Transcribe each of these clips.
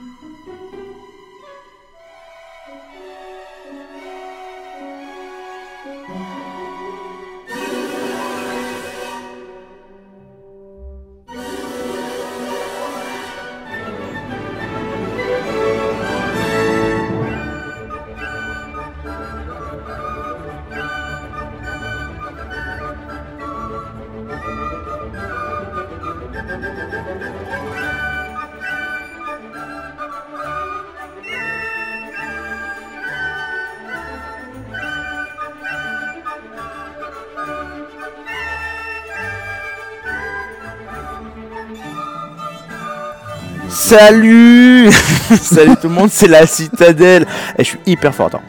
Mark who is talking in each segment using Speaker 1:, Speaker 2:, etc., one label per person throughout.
Speaker 1: Thank you. Salut Salut tout le monde, c'est la citadelle Et je suis hyper fort, attends.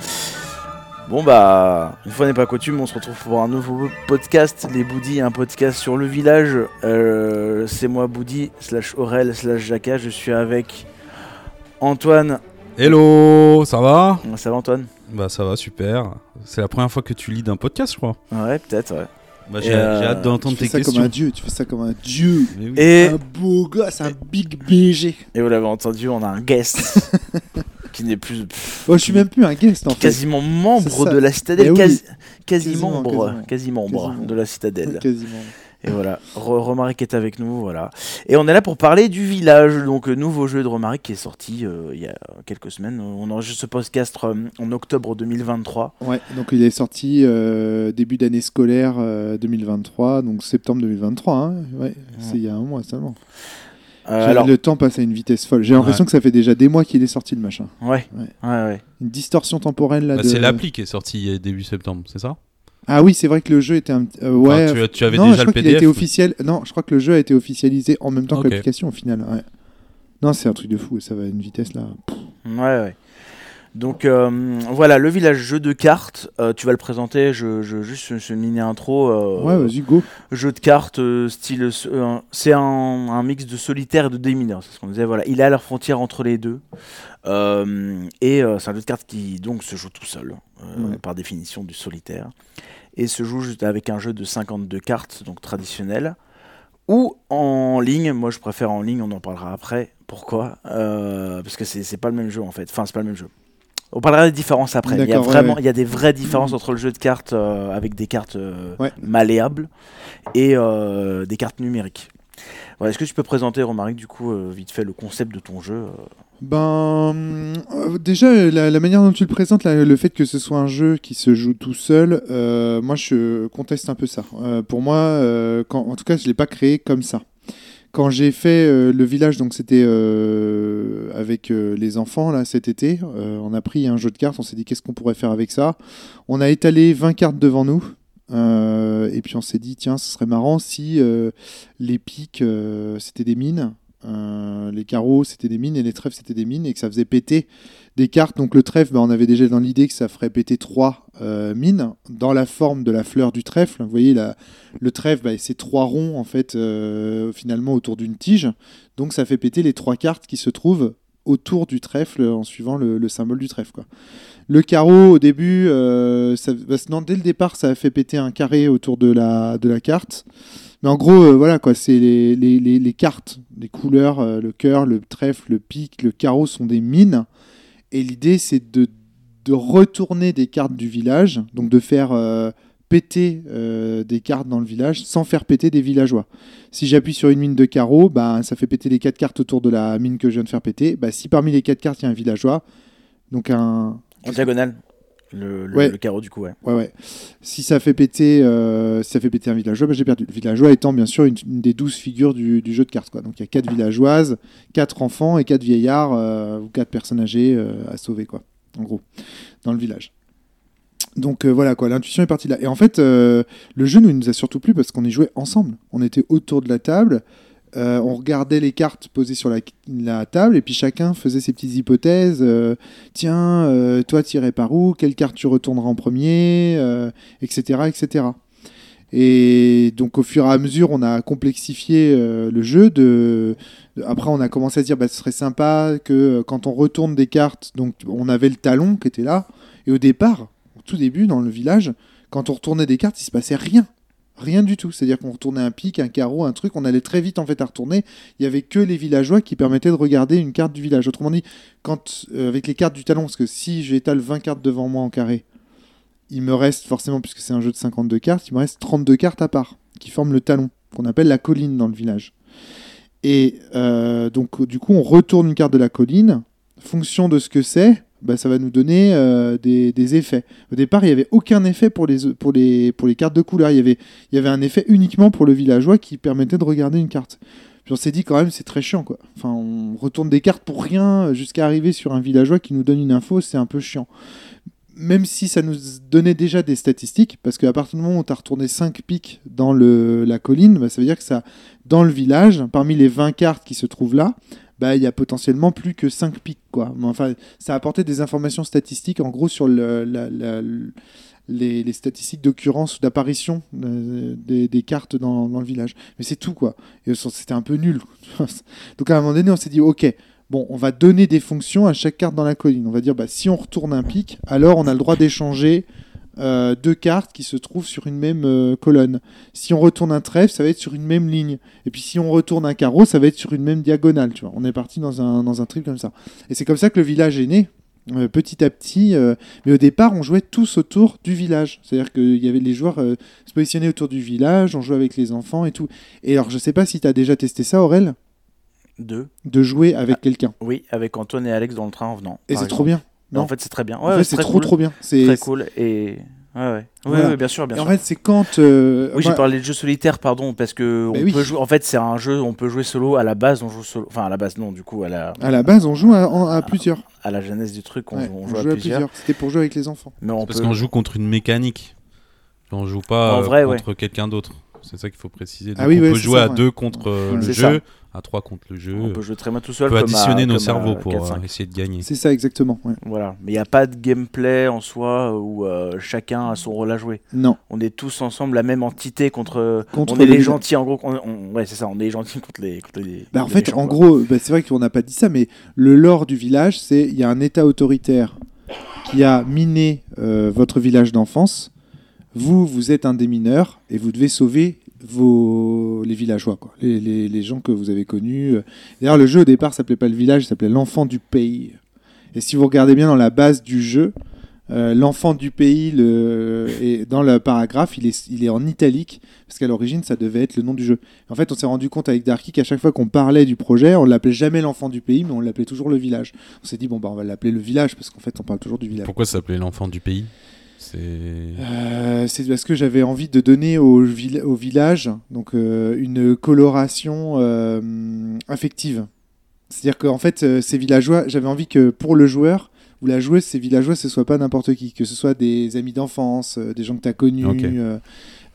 Speaker 1: Bon bah, une fois n'est pas coutume, on se retrouve pour un nouveau podcast, les Boudis, un podcast sur le village. Euh, c'est moi Boudi, slash Aurel, slash Jacka, je suis avec Antoine.
Speaker 2: Hello, ça va?
Speaker 1: Ça va Antoine?
Speaker 2: Bah ça va, super. C'est la première fois que tu lis d'un podcast, je crois.
Speaker 1: Ouais, peut-être, ouais.
Speaker 2: Bah, j'ai
Speaker 1: euh,
Speaker 2: j'ai hâte d'entendre
Speaker 3: Tu fais
Speaker 2: tes
Speaker 3: ça
Speaker 2: questions.
Speaker 3: comme un dieu, tu fais ça comme un dieu.
Speaker 2: Oui.
Speaker 1: Et,
Speaker 3: Un beau gosse, un big BG.
Speaker 1: et vous l'avez entendu, on a un guest qui n'est plus pff,
Speaker 3: Oh, je suis même plus un guest en fait.
Speaker 1: quasiment membre de la citadelle,
Speaker 3: Eh oui.
Speaker 1: quasi, quasi
Speaker 3: Quasiment,
Speaker 1: membre,
Speaker 3: quasiment.
Speaker 1: quasi membre
Speaker 3: Quasiment.
Speaker 1: de la citadelle.
Speaker 3: Quasiment.
Speaker 1: Et voilà, Re- Romaric est avec nous, voilà. Et on est là pour parler du village, donc euh, nouveau jeu de Romaric qui est sorti euh, il y a quelques semaines. On enregistre ce podcast euh, en octobre 2023.
Speaker 3: Ouais, donc il est sorti euh, début d'année scolaire euh, 2023, donc septembre 2023. Hein. Ouais, c'est il y a un mois seulement.
Speaker 1: Euh, alors,
Speaker 3: Le temps passe à une vitesse folle. J'ai l'impression
Speaker 2: Ouais.
Speaker 3: que ça fait déjà des mois qu'il est sorti le machin.
Speaker 1: ouais,
Speaker 3: Ouais.
Speaker 1: ouais, ouais.
Speaker 3: Une distorsion temporelle là.
Speaker 2: Bah,
Speaker 3: de...
Speaker 2: C'est l'appli qui est sortie début septembre, c'est ça?
Speaker 3: Ah oui, c'est vrai que le jeu était un. euh, ouais.
Speaker 2: Enfin, tu, tu avais
Speaker 3: non,
Speaker 2: déjà
Speaker 3: je
Speaker 2: le
Speaker 3: a
Speaker 2: PDF
Speaker 3: été officiel. Non, je crois que le jeu a été officialisé en même temps que l'application au final. Ouais. Non, c'est un truc de fou. Ça va à une vitesse là.
Speaker 1: Ouais, ouais. Donc euh, voilà, le village jeu de cartes, euh, tu vas le présenter, je, je juste ce mini intro. euh,
Speaker 3: Ouais, vas-y, go.
Speaker 1: jeu de cartes style c'est un, un mix de solitaire et de démineur c'est ce qu'on disait voilà il est à la frontière entre les deux et c'est un jeu de cartes qui donc se joue tout seul
Speaker 3: Ouais.
Speaker 1: par définition du solitaire et se joue juste avec un jeu de 52 cartes donc traditionnel ou en ligne moi je préfère en ligne on en parlera après pourquoi parce que c'est pas le même jeu en fait enfin c'est pas le même jeu on parlera des différences après. Il y a vraiment,
Speaker 3: ouais.
Speaker 1: il y a des vraies différences entre le jeu de cartes euh, avec des cartes euh,
Speaker 3: Ouais.
Speaker 1: malléables et euh, des cartes numériques. Voilà, Est-ce que tu peux présenter, Romaric, du coup, vite fait, le concept de ton jeu
Speaker 3: Ben, déjà, la, la manière dont tu le présentes, là, le fait que ce soit un jeu qui se joue tout seul, moi, je conteste un peu ça. Pour moi, quand, en tout cas, je l'ai pas créé comme ça. Quand j'ai fait euh, le village, donc c'était euh, avec euh, les enfants là cet été, on a pris un jeu de cartes, on s'est dit qu'est-ce qu'on pourrait faire avec ça? On a étalé 20 cartes devant nous. et puis on s'est dit tiens ce serait marrant si les piques euh, c'était des mines les carreaux c'était des mines et les trèfles c'était des mines et que ça faisait péter des cartes. Donc le trèfle, bah, on avait déjà dans l'idée que ça ferait péter trois euh, mines dans la forme de la fleur du trèfle. Vous voyez, la- le trèfle, bah, c'est trois ronds en fait euh, finalement autour d'une tige. Donc ça fait péter les trois cartes qui se trouvent autour du trèfle en suivant le, le symbole du trèfle. Quoi. Le carreau au début, euh, ça, non, dès le départ, ça a fait péter un carré autour de la, carte. Mais en gros, voilà quoi, c'est les, cartes, les couleurs, le cœur, le trèfle, le pic, le carreau sont des mines. Et l'idée, c'est de, de retourner des cartes du village, donc de faire euh, péter euh, des cartes dans le village sans faire péter des villageois. Si j'appuie sur une mine de carreau, bah, ça fait péter les quatre cartes autour de la mine que je viens de faire péter. Bah, si parmi les quatre cartes, il y a un villageois, donc un,
Speaker 1: En diagonale le, le-
Speaker 3: Ouais.
Speaker 1: le carreau, du coup, ouais.
Speaker 3: Ouais, ouais. Si ça fait péter, euh, si ça fait péter un villageois, bah, j'ai perdu. Le villageois étant bien sûr une, une des douze figures du, du jeu de cartes. Quoi. Donc il y a quatre villageoises, quatre enfants et quatre vieillards euh, ou quatre personnes âgées euh, à sauver, quoi. En gros, dans le village. Donc euh, voilà quoi, l'intuition est partie de là. Et en fait, euh, le jeu nous, il nous a surtout plu parce qu'on y jouait ensemble. On était autour de la table, euh, on regardait les cartes posées sur la, table et puis chacun faisait ses petites hypothèses. euh, Tiens, euh, toi tirais par où Quelle carte tu retourneras en premier euh, Etc. etc. Et donc au fur et à mesure, on a complexifié le jeu. De... Après, on a commencé à dire, bah, ce serait sympa que quand on retourne des cartes, donc on avait le talon qui était là. Et au départ, au tout début, dans le village, quand on retournait des cartes, il se passait rien. Rien du tout. C'est-à-dire qu'on retournait un pic, un carreau, un truc, on allait très vite en fait à retourner. Il y avait que les villageois qui permettaient de regarder une carte du village. Autrement dit, quand euh, avec les cartes du talon, parce que si j'étale 20 cartes devant moi en carré, il me reste forcément, puisque c'est un jeu de 52 cartes, il me reste 32 cartes à part qui forment le talon, qu'on appelle la colline dans le village. Et euh, donc, du coup, on retourne une carte de la colline. Fonction de ce que c'est, bah, ça va nous donner euh, des, des effets. Au départ, il n'y avait aucun effet pour les, pour, les, pour les cartes de couleur. Il y, avait, y avait un effet uniquement pour le villageois qui permettait de regarder une carte. Puis on s'est dit quand même, c'est très chiant. Quoi. Enfin, on retourne des cartes pour rien jusqu'à arriver sur un villageois qui nous donne une info, c'est un peu chiant. Même si ça nous donnait déjà des statistiques, parce qu'à partir du moment où tu as retourné 5 pics dans le, la colline, bah, ça veut dire que ça, dans le village, parmi les 20 cartes qui se trouvent là, bah, il y a potentiellement plus que 5 pics. Quoi. Mais enfin, ça a apporté des informations statistiques, en gros, sur les, statistiques d'occurrence ou d'apparition euh, des, cartes dans, dans, le village. Mais c'est tout, quoi. C'était un peu nul. Donc à un moment donné, on s'est dit, ok, bon, on va donner des fonctions à chaque carte dans la colline. On va dire, bah, si on retourne un pic, alors on a le droit d'échanger euh, deux cartes qui se trouvent sur une même euh, colonne. Si on retourne un trèfle, ça va être sur une même ligne. Et puis si on retourne un carreau, ça va être sur une même diagonale. Tu vois. On est parti dans un, dans un trip comme ça. Et c'est comme ça que le village est né. Euh, petit à petit, mais au départ, on jouait tous autour du village. C'est-à-dire qu'il y avait les joueurs se positionnaient autour du village, on jouait avec les enfants et tout. Et alors, je sais pas si tu as déjà testé ça, Aurel
Speaker 1: De
Speaker 3: De jouer avec ah, quelqu'un.
Speaker 1: Oui, avec Antoine et Alex dans le train en venant.
Speaker 3: Et c'est trop bien.
Speaker 1: Non en fait, c'est très bien.
Speaker 3: Ouais, en fait, c'est trop, cool. trop bien.
Speaker 1: C'est très cool. Et Ouais, ouais. Voilà. ouais, bien sûr, bien
Speaker 3: et
Speaker 1: sûr.
Speaker 3: En fait, c'est quand. Euh,
Speaker 1: oui, j'ai parlé de jeu solitaire, pardon, parce que
Speaker 3: bah
Speaker 1: on
Speaker 3: oui.
Speaker 1: peut jouer. En fait, c'est un jeu, on peut jouer solo. À la base, on joue solo. Enfin, à la base, non, du coup, à la.
Speaker 3: À la base, on joue à, à plusieurs.
Speaker 1: À la genèse du truc, on,
Speaker 3: ouais,
Speaker 1: joue, on
Speaker 3: on
Speaker 1: joue,
Speaker 3: joue
Speaker 1: à,
Speaker 3: à
Speaker 1: plusieurs.
Speaker 3: plusieurs. C'était pour jouer avec les enfants.
Speaker 1: Mais on
Speaker 2: Parce qu'on joue contre une mécanique. On joue pas
Speaker 1: En vrai,
Speaker 2: contre
Speaker 1: ouais.
Speaker 2: quelqu'un d'autre. C'est ça qu'il faut préciser.
Speaker 3: Ah oui,
Speaker 2: on
Speaker 3: ouais,
Speaker 2: peut jouer
Speaker 3: ça,
Speaker 2: à
Speaker 3: ouais.
Speaker 2: deux contre euh, le jeu, à trois contre le jeu.
Speaker 1: On peut jouer très bien tout
Speaker 2: On
Speaker 1: seul.
Speaker 2: peut
Speaker 1: comme à-
Speaker 2: additionner nos cerveaux pour
Speaker 1: 4-5.
Speaker 2: euh, essayer de gagner.
Speaker 3: C'est ça, exactement. ouais.
Speaker 1: Voilà, mais il n'y a pas de gameplay en soi où euh, chacun a son rôle à jouer.
Speaker 3: Non.
Speaker 1: On est tous ensemble la même entité contre.
Speaker 3: Contre
Speaker 1: on est les
Speaker 3: les-
Speaker 1: gentils en gros. on- on- Ouais, c'est ça. On est les gentils contre les. Contre les
Speaker 3: Bah, en
Speaker 1: les
Speaker 3: fait,
Speaker 1: méchants,
Speaker 3: en
Speaker 1: quoi.
Speaker 3: gros, bah, c'est vrai qu'on n'a pas dit ça, mais le lore du village, c'est il y a un État autoritaire qui a miné euh, votre village d'enfance. Vous, vous êtes un des mineurs et vous devez sauver vos les villageois, les, gens que vous avez connus. D'ailleurs, le jeu au départ s'appelait pas le village, il s'appelait l'enfant du pays. Et si vous regardez bien dans la base du jeu, euh, l'enfant du pays, dans le paragraphe, il est, en italique, parce qu'à l'origine, ça devait être le nom du jeu. En fait, on s'est rendu compte avec Darky qu'à chaque fois qu'on parlait du projet, on l'appelait jamais l'enfant du pays, mais on l'appelait toujours le village. On s'est dit, bon, bah, on va l'appeler le village, parce qu'en fait, on parle toujours du village.
Speaker 2: Pourquoi ça s'appelait l'enfant du pays? C'est.
Speaker 3: Euh, c'est parce que j'avais envie de donner au, vil- au village donc, euh, une coloration euh, affective. C'est-à-dire qu'en fait, ces villageois, j'avais envie que pour le joueur ou la joueuse, ces villageois, ce soit pas n'importe qui, que ce soit des amis d'enfance, euh, des gens que tu as connus, euh,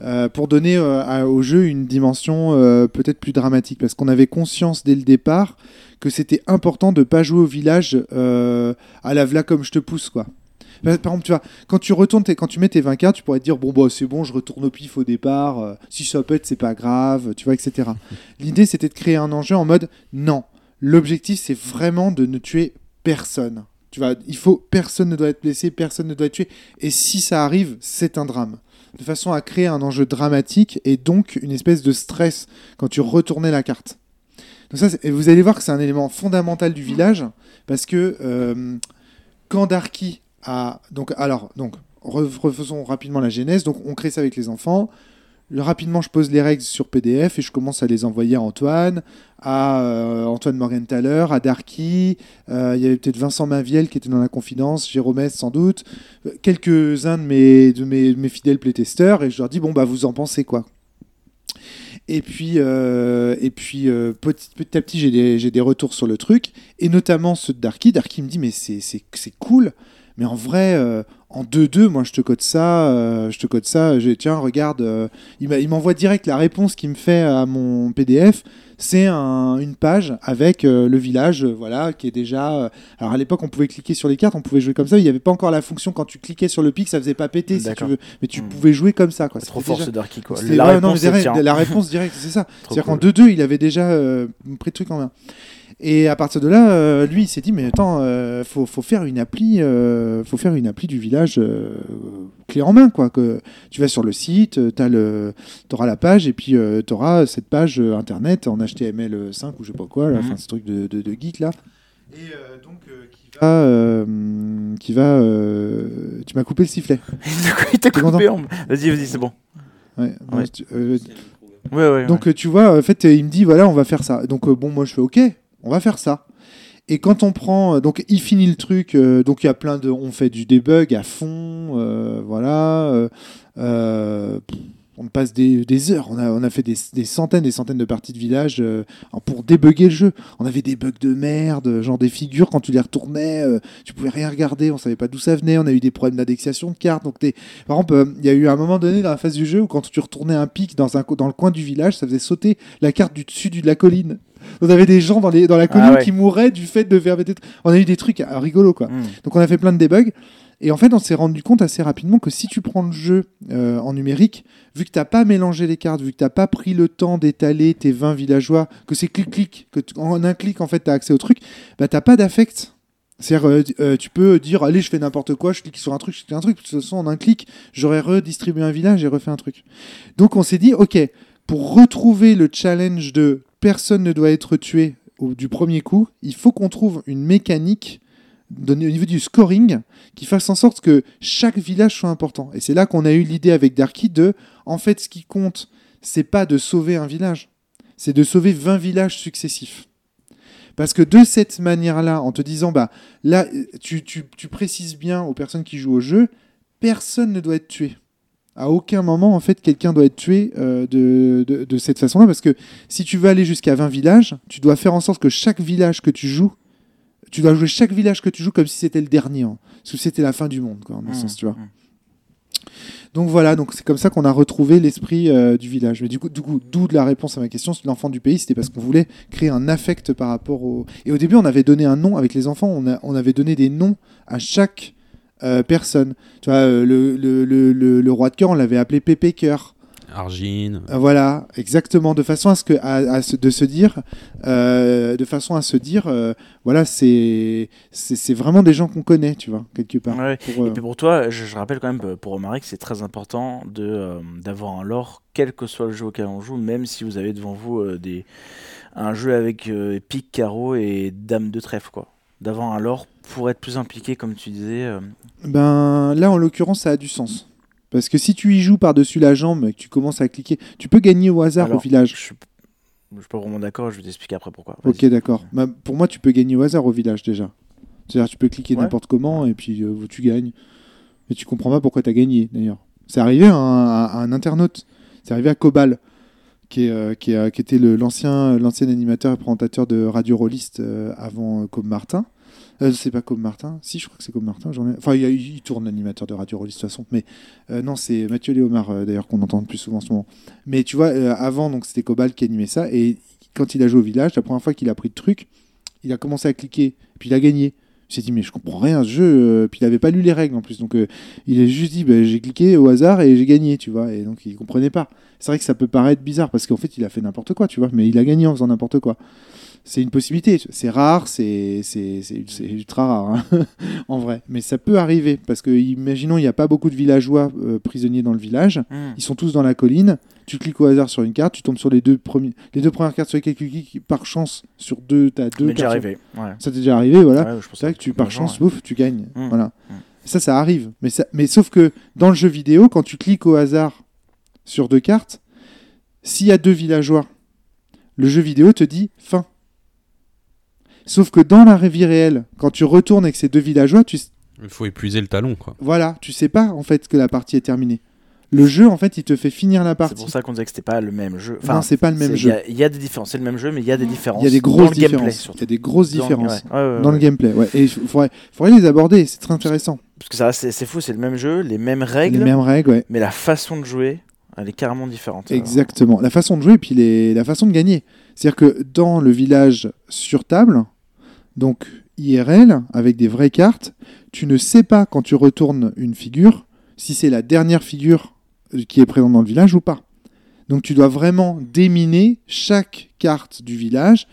Speaker 3: euh, pour donner à- au jeu une dimension peut-être plus dramatique, parce qu'on avait conscience dès le départ que c'était important de pas jouer au village à la v'là comme je te pousse, quoi. Par par exemple, tu vois, quand tu retournes, quand tu mets tes 20 cartes, tu pourrais te dire bon bah c'est bon, je retourne au pif au départ. euh, si ça pète, c'est pas grave, tu vois, etc. L'idée c'était de créer un enjeu en mode non. L'objectif c'est vraiment de ne tuer personne. Tu vois, il faut personne ne doit être blessé, personne ne doit être tué. Et si ça arrive, c'est un drame. De façon à créer un enjeu dramatique et donc une espèce de stress quand tu retournais la carte. Donc ça, vous allez voir que c'est un élément fondamental du village parce que euh, quand Darky donc alors donc re- refaisons rapidement la genèse. Donc on crée ça avec les enfants. Rapidement, je pose les règles sur PDF et je commence à les envoyer à Antoine, à euh, Antoine Morgenthaler, à Darky. euh, Il y avait peut-être Vincent Maviel qui était dans la confidence, Jérôme S sans doute, euh, quelques-uns de mes, de mes, fidèles playtesters et je leur dis bon bah vous en pensez quoi? Et puis, euh, et puis petit, à petit, j'ai des, des retours sur le truc, et notamment ceux de Darky. Darky me dit, mais c'est cool, mais en vrai, euh, en 2-2, moi je te code ça, euh, je te code ça, tiens, regarde, euh, il, m'envoie direct la réponse qu'il me fait à mon PDF, c'est un- une page avec le village, voilà, qui est déjà... alors à l'époque, on pouvait cliquer sur les cartes, on pouvait jouer comme ça, il n'y avait pas encore la fonction quand tu cliquais sur le pic, ça faisait pas péter, si tu veux, mais tu
Speaker 1: Hmm.
Speaker 3: pouvais jouer comme ça. Quoi.
Speaker 1: C'est trop fort
Speaker 3: déjà-
Speaker 1: ce Darky quoi. La
Speaker 3: ouais,
Speaker 1: réponse
Speaker 3: non, direct- la réponse directe, c'est ça. C'est-à-dire qu'en
Speaker 1: cool.
Speaker 3: 2-2, il avait déjà pris le truc en main. Et à partir de là, euh, lui, il s'est dit, mais attends, euh, faut, faut faire une appli, euh, faut faire une appli du village euh, clé en main, quoi. Que tu vas sur le site, tu auras la page, et puis tu auras cette page internet en HTML5 ou je sais pas quoi, là,
Speaker 1: Mhm.
Speaker 3: enfin ce truc de, de, de geek là. Et donc qui va, euh, qui va, tu m'as coupé le sifflet.
Speaker 1: Il t'a coupé. en- Vas-y, vas-y, c'est bon.
Speaker 3: Ouais,
Speaker 1: Ouais.
Speaker 3: tu- euh,
Speaker 1: Ouais, ouais.
Speaker 3: donc tu vois, en fait, il me dit voilà, on va faire ça. Donc euh, bon, moi je fais ok, on va faire ça. Et quand on prend, euh, donc il finit le truc, euh, donc il y a plein de, on fait du debug à fond, euh, voilà. on passe des, heures, on a, fait des, des centaines, des centaines de parties de village pour débugger le jeu. On avait des bugs de merde, genre des figures quand tu les retournais, tu pouvais rien regarder, on savait pas d'où ça venait. On a eu des problèmes d'indexation de cartes. Donc par exemple, il y a eu un moment donné dans la phase du jeu où quand tu retournais un pic dans, un, dans le coin du village, ça faisait sauter la carte du dessus de la colline. On avait des gens dans, les, dans la colline
Speaker 1: Ah ouais.
Speaker 3: qui mouraient du fait de faire des trucs. On a eu des trucs euh, rigolos, quoi.
Speaker 1: Hmm.
Speaker 3: Donc on a fait plein de debugs. Et en fait, on s'est rendu compte assez rapidement que si tu prends le jeu euh, en numérique, vu que tu n'as pas mélangé les cartes, vu que tu n'as pas pris le temps d'étaler tes 20 villageois, que c'est clic-clic, que en un clic, en fait, tu as accès au truc, bah, tu n'as pas d'affect. C'est-à-dire, euh, tu peux dire, allez, je fais n'importe quoi, je clique sur un truc, je clique sur un truc. De toute façon, en un clic, j'aurais redistribué un village et refait un truc. Donc, on s'est dit, OK, pour retrouver le challenge de personne ne doit être tué du premier coup, il faut qu'on trouve une mécanique au niveau du scoring qui fasse en sorte que chaque village soit important. Et c'est là qu'on a eu l'idée avec Darky de, en fait, ce qui compte, c'est pas de sauver un village, c'est de sauver 20 villages successifs. Parce que de cette manière-là, en te disant, bah là, tu, tu- tu précises bien aux personnes qui jouent au jeu, personne ne doit être tué. À aucun moment, en fait, quelqu'un doit être tué euh, de, de- de cette façon-là, parce que si tu veux aller jusqu'à 20 villages, tu dois faire en sorte que chaque village que tu joues, tu dois jouer chaque village que tu joues comme si c'était le dernier, hein. Parce que c'était la fin du monde, quoi, en un
Speaker 1: Hmm.
Speaker 3: sens, tu vois.
Speaker 1: Hmm.
Speaker 3: Donc voilà, donc c'est comme ça qu'on a retrouvé l'esprit euh, du village. Mais du coup, du coup, d'où de la réponse à ma question, c'est l'enfant du pays, c'était parce qu'on voulait créer un affect par rapport au. Et au début, on avait donné un nom avec les enfants, on, a- on avait donné des noms à chaque euh, personne. Tu vois, euh, le, le, le, le- le roi de cœur, on l'avait appelé Pépé Cœur.
Speaker 2: Argine.
Speaker 3: Euh, Voilà, exactement, de façon à ce que, à, à se- de se dire, euh, de façon à se dire, euh, voilà, c'est, c'est, c'est vraiment des gens qu'on connaît, tu vois, quelque part.
Speaker 1: Ouais.
Speaker 3: Pour, euh,
Speaker 1: Et puis pour toi, je, je rappelle quand même pour Romaric, c'est très important de euh, d'avoir un lore, quel que soit le jeu auquel on joue, même si vous avez devant vous euh, des un jeu avec euh, pique, carreau et dame de trèfle, quoi. D'avoir un lore pour être plus impliqué, comme tu disais. euh,
Speaker 3: Ben là, en l'occurrence, ça a du sens. Parce que si tu y joues par-dessus la jambe et que tu commences à cliquer, tu peux gagner au hasard
Speaker 1: Alors,
Speaker 3: au village.
Speaker 1: Je suis, je suis pas vraiment d'accord, je vais t'expliquer après pourquoi.
Speaker 3: Ok, d'accord. Bah, pour moi, tu peux gagner au hasard au village déjà. C'est-à-dire, tu peux cliquer
Speaker 1: Ouais.
Speaker 3: n'importe comment et puis euh, tu gagnes. Et tu comprends pas pourquoi tu as gagné d'ailleurs. C'est arrivé à un, à un internaute. C'est arrivé à Cobal, qui, est, euh, qui, est, qui était l'ancien animateur et présentateur de Radio Rolliste euh, avant Cobb Martin. Euh, c'est pas Cobb Martin. Si, je crois que c'est Cobb Martin. Enfin, il, tourne l'animateur de Radio Rolliste de toute façon. Mais euh, non, c'est Mathieu Léomar euh, d'ailleurs qu'on entend le plus souvent en ce moment. Mais tu vois, avant, donc c'était Cobal qui animait ça. Et quand il a joué au village, la première fois qu'il a pris le truc, il a commencé à cliquer. Puis il a gagné. Il s'est dit, mais je comprends rien ce jeu. Puis il avait pas lu les règles en plus. Donc il a juste dit, bah, j'ai cliqué au hasard et j'ai gagné, tu vois. Et donc il comprenait pas. C'est vrai que ça peut paraître bizarre parce qu'en fait il a fait n'importe quoi, tu vois. Mais il a gagné en faisant n'importe quoi. C'est une possibilité. C'est rare, c'est c'est ultra rare, hein, en vrai. Mais ça peut arriver parce que, imaginons, il n'y a pas beaucoup de villageois euh, prisonniers dans le village.
Speaker 1: Hmm.
Speaker 3: Ils sont tous dans la colline. Tu cliques au hasard sur une carte, tu tombes sur les deux, premiers, les deux premières cartes sur lesquelles tu cliques. Par chance, sur deux, tu as deux
Speaker 1: déjà
Speaker 3: cartes. sur-
Speaker 1: arrivé. Ouais.
Speaker 3: Ça t'est déjà arrivé, voilà.
Speaker 1: Ouais, je
Speaker 3: que tu, par chance,
Speaker 1: ouais.
Speaker 3: bouf, tu gagnes.
Speaker 1: Mm.
Speaker 3: Voilà.
Speaker 1: Mm.
Speaker 3: Ça, ça arrive. Mais, ça, mais sauf que dans le jeu vidéo, quand tu cliques au hasard sur deux cartes, s'il y a deux villageois, le jeu vidéo te dit fin. Sauf que dans la vie réelle, quand tu retournes avec ces deux villageois, tu,
Speaker 2: Il faut épuiser le talon, quoi.
Speaker 3: voilà, tu sais pas en fait que la partie est terminée. Le jeu, en fait, il te fait finir la
Speaker 1: C'est
Speaker 3: partie.
Speaker 1: pour ça qu'on disait que c'était pas le même jeu.
Speaker 3: non, c'est pas le même
Speaker 1: c'est-
Speaker 3: jeu.
Speaker 1: Il y a- il y, a des différences. C'est le même jeu, mais il y a des différences.
Speaker 3: Il y a des
Speaker 1: dans
Speaker 3: grosses
Speaker 1: le gameplay,
Speaker 3: différences. Il y a des grosses
Speaker 1: Dans-
Speaker 3: différences
Speaker 1: ouais, ouais, ouais,
Speaker 3: dans
Speaker 1: ouais.
Speaker 3: le gameplay. Ouais. Et il faudrait, faudrait les aborder. C'est très intéressant.
Speaker 1: Parce que ça, c'est c'est fou, c'est le même jeu, les mêmes règles,
Speaker 3: Les mêmes règles, ouais.
Speaker 1: mais la façon de jouer, elle est carrément différente.
Speaker 3: Exactement. La façon de jouer et puis les- la façon de gagner. C'est-à-dire que dans le village sur table, donc IRL, avec des vraies cartes, tu ne sais pas quand tu retournes une figure si c'est la dernière figure euh, qui est présente dans le village ou pas. Donc tu dois vraiment déminer chaque carte du village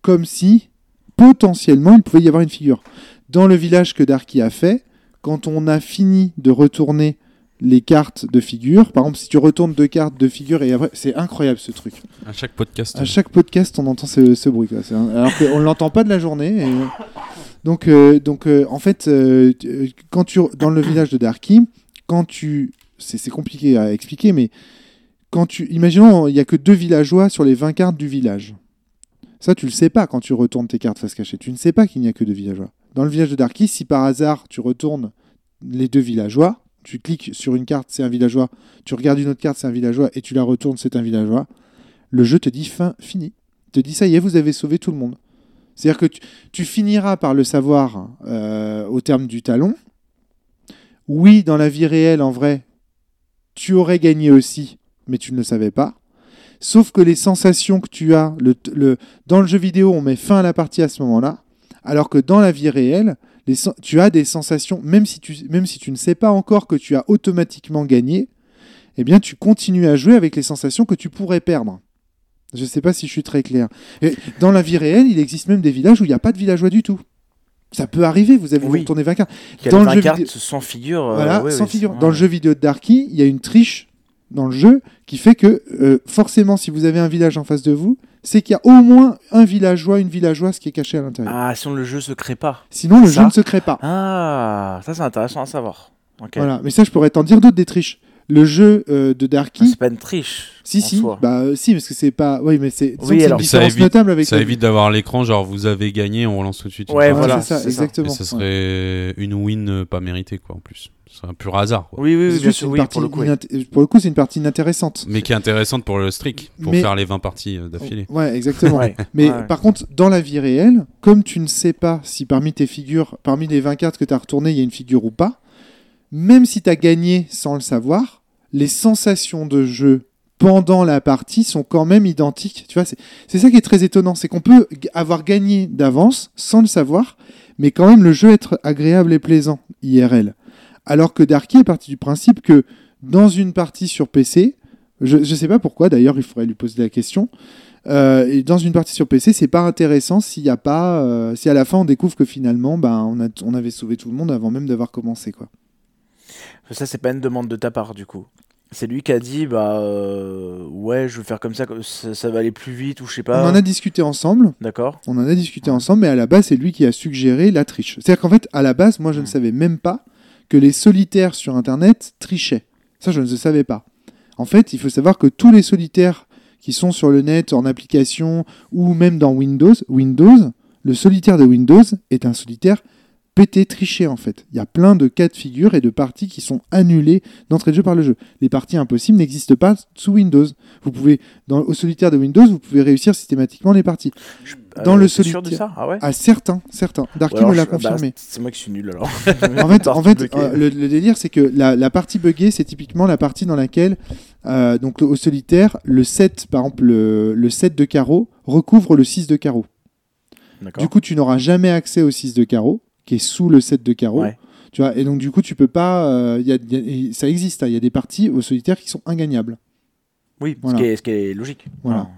Speaker 3: comme si potentiellement, il pouvait y avoir une figure. Dans le village que Darky a fait, quand on a fini de retourner les cartes de figures, par exemple, si tu retournes deux cartes de figures, et après, c'est incroyable ce truc.
Speaker 2: À chaque podcast.
Speaker 3: À chaque podcast, on entend ce, ce bruit. Quoi. Un- Alors qu'on ne l'entend pas de la journée. et- Donc, euh, donc euh, en fait, euh, euh, quand tu, dans le village de Darky, quand tu. C'est c'est compliqué à expliquer, mais quand tu. Imaginons, il n'y a que deux villageois sur les 20 cartes du village. Ça, tu le sais pas quand tu retournes tes cartes face cachée. Tu ne sais pas qu'il n'y a que deux villageois. Dans le village de Darky, si par hasard tu retournes les deux villageois, tu cliques sur une carte, c'est un villageois, tu regardes une autre carte, c'est un villageois, et tu la retournes, c'est un villageois, le jeu te dit fin, fini. Te dit ça y est, vous avez sauvé tout le monde. C'est-à-dire que tu, finiras par le savoir euh, au terme du talon. Oui, dans la vie réelle, en vrai, tu aurais gagné aussi, mais tu ne le savais pas. Sauf que les sensations que tu as, dans le jeu vidéo, on met fin à la partie à ce moment-là, alors que dans la vie réelle, les tu as des sensations, même si, tu, même si tu ne sais pas encore que tu as automatiquement gagné, eh bien tu continues à jouer avec les sensations que tu pourrais perdre. Je ne sais pas si je suis très clair. Et dans la vie réelle, il existe même des villages où il n'y a pas de villageois du tout. Ça peut arriver, vous avez
Speaker 1: Oui.
Speaker 3: retourné 20 cartes. Dans le
Speaker 1: 20
Speaker 3: jeu
Speaker 1: cartes
Speaker 3: vidéo-
Speaker 1: sans figure. euh,
Speaker 3: Voilà,
Speaker 1: ouais,
Speaker 3: sans
Speaker 1: ouais,
Speaker 3: figure. Dans le jeu vidéo de Darky, il y a une triche dans le jeu qui fait que euh, forcément, si vous avez un village en face de vous, c'est qu'il y a au moins un villageois, une villageoise qui est cachée à l'intérieur.
Speaker 1: Ah, sinon le jeu se crée pas.
Speaker 3: Sinon, le
Speaker 1: ça
Speaker 3: jeu ne se crée pas.
Speaker 1: Ah, ça c'est intéressant à savoir. Ok.
Speaker 3: Voilà. Mais ça, je pourrais t'en dire d'autres des triches. Le jeu euh, de
Speaker 1: Ah,
Speaker 3: Darky,
Speaker 1: c'est pas une triche.
Speaker 3: si, si,
Speaker 1: soi.
Speaker 3: bah euh, si, parce que c'est pas. Oui, mais c'est
Speaker 1: Oui, alors,
Speaker 3: une
Speaker 2: ça évite-
Speaker 3: notable avec.
Speaker 2: Ça
Speaker 3: le-
Speaker 2: évite d'avoir l'écran, genre vous avez gagné, on relance tout de suite. une
Speaker 1: Ouais, voilà,
Speaker 3: c'est ça, exactement.
Speaker 2: Et ça
Speaker 3: Ouais.
Speaker 2: serait une win euh, pas méritée, quoi, en plus. C'est un pur hasard, quoi.
Speaker 1: Oui, oui, oui,
Speaker 3: C'est
Speaker 1: bien
Speaker 3: juste
Speaker 1: sûr,
Speaker 3: une
Speaker 1: oui,
Speaker 3: partie
Speaker 1: pour le coup. oui.
Speaker 3: pour le coup, c'est une partie inintéressante.
Speaker 2: Mais qui est intéressante pour le streak, pour
Speaker 3: Mais-
Speaker 2: faire les 20 parties euh, d'affilée.
Speaker 3: Ouais, exactement.
Speaker 1: Ouais.
Speaker 3: Mais
Speaker 1: Ouais.
Speaker 3: par contre, dans la vie réelle, comme tu ne sais pas si parmi tes figures, parmi les 20 cartes que tu as retournées, il y a une figure ou pas, même si tu as gagné sans le savoir, les sensations de jeu pendant la partie sont quand même identiques. Tu vois, c'est ça qui est très étonnant, c'est qu'on peut avoir gagné d'avance sans le savoir, mais quand même le jeu être agréable et plaisant IRL. Alors que Darky est parti du principe que dans une partie sur PC, je ne sais pas pourquoi d'ailleurs, il faudrait lui poser la question. euh, et dans une partie sur PC, c'est pas intéressant s'il y a pas, euh, si à la fin on découvre que finalement, ben, on, a, on avait sauvé tout le monde avant même d'avoir commencé, quoi.
Speaker 1: Ça, c'est pas une demande de ta part, du coup. C'est lui qui a dit, bah, euh, ouais, je veux faire comme ça, ça, ça va aller plus vite, ou je sais
Speaker 3: On
Speaker 1: pas.
Speaker 3: en a discuté ensemble.
Speaker 1: D'accord.
Speaker 3: On en a discuté ensemble, mais à la base, c'est lui qui a suggéré la triche. C'est-à-dire qu'en fait, à la base, moi, je ne
Speaker 1: Hmm.
Speaker 3: savais même pas que les solitaires sur Internet trichaient. Ça, je ne le savais pas. En fait, il faut savoir que tous les solitaires qui sont sur le net, en application, ou même dans Windows, Windows, le solitaire de Windows est un solitaire pété, triché, en fait. Il y a plein de cas de figure et de parties qui sont annulées d'entrée de jeu par le jeu. Les parties impossibles n'existent pas sous Windows. Vous pouvez, dans, au solitaire de Windows, vous pouvez réussir systématiquement les parties.
Speaker 1: Je-
Speaker 3: Dans le
Speaker 1: t'es sûr de
Speaker 3: solitaire.
Speaker 1: ça Ah ouais
Speaker 3: À certains, certains. Darky me l'a
Speaker 1: bah,
Speaker 3: confirmé.
Speaker 1: c'est moi qui suis nul alors.
Speaker 3: en fait, en fait
Speaker 1: Partie
Speaker 3: euh, le, le délire, c'est que la, la partie buggée, c'est typiquement la partie dans laquelle, euh, donc au solitaire, le 7, par exemple, le, le 7 de carreau recouvre le 6 de carreau. Du coup, tu n'auras jamais accès au 6 de carreau, qui est sous le 7 de carreau.
Speaker 1: Ouais.
Speaker 3: Tu vois, et donc, du coup, tu peux pas. euh, y a- y a- ça existe, hein, il y a des parties au solitaire qui sont ingagnables.
Speaker 1: Oui,
Speaker 3: Voilà.
Speaker 1: ce, qui est, ce qui est logique.
Speaker 3: Voilà.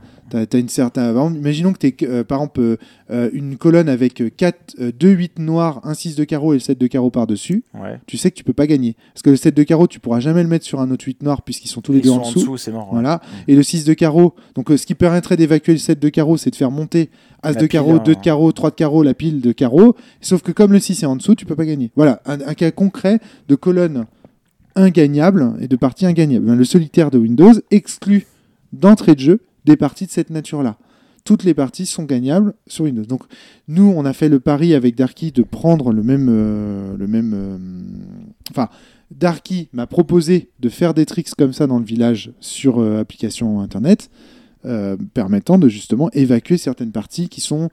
Speaker 3: Une certaine. imaginons que tu es, par exemple, euh, euh, une colonne avec 4, 2 8 noirs, un 6 de carreau et le 7 de carreau par-dessus.
Speaker 1: Ouais.
Speaker 3: tu sais que tu peux pas gagner. Parce que le 7 de carreau, tu pourras jamais le mettre sur un autre 8 noir puisqu'ils sont tous les
Speaker 1: Ils
Speaker 3: deux en dessous.
Speaker 1: c'est mort. ouais.
Speaker 3: Voilà. Et le 6 de carreau, donc euh, ce qui permettrait d'évacuer le 7 de carreau, c'est de faire monter As de carreau,
Speaker 1: en-
Speaker 3: 2 de carreau, 3 de carreau, la pile de carreau. Sauf que comme le 6 est en dessous, tu peux pas gagner. Voilà, un, un cas concret de colonne ingagnable et de partie ingagnable. Le solitaire de Windows exclut d'entrée de jeu des parties de cette nature-là. Toutes les parties sont gagnables sur Windows. Donc nous, on a fait le pari avec Darky de prendre le même, euh, le même. euh, Enfin, Darky m'a proposé de faire des tricks comme ça dans le village sur euh, application internet, euh, permettant de justement évacuer certaines parties qui sont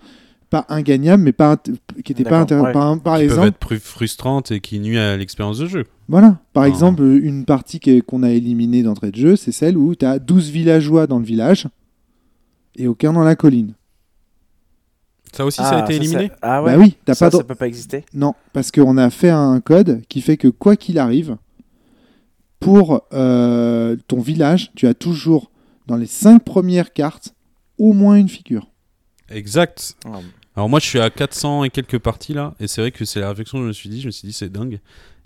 Speaker 3: pas ingagnables, mais pas qui n'étaient pas
Speaker 1: ouais.
Speaker 3: Par, par
Speaker 2: Qui peuvent
Speaker 3: exemple,
Speaker 2: être plus frustrantes et qui nuisent à l'expérience de jeu.
Speaker 3: voilà. Par
Speaker 2: Ah.
Speaker 3: exemple, une partie que- qu'on a éliminée d'entrée de jeu, c'est celle où tu as 12 villageois dans le village et aucun dans la colline.
Speaker 2: Ça aussi,
Speaker 1: Ah,
Speaker 2: ça a été éliminé
Speaker 1: ça- Ah ouais
Speaker 3: Bah oui, t'as
Speaker 1: ça,
Speaker 3: pas
Speaker 1: ça peut pas exister?
Speaker 3: Non, parce qu'on a fait un code qui fait que quoi qu'il arrive, pour euh, ton village, tu as toujours dans les 5 premières cartes au moins une figure.
Speaker 2: Exact.
Speaker 1: Ah,
Speaker 2: Alors moi je suis à 400 et quelques parties là, et c'est vrai que c'est la réflexion que je me suis dit, je me suis dit c'est dingue.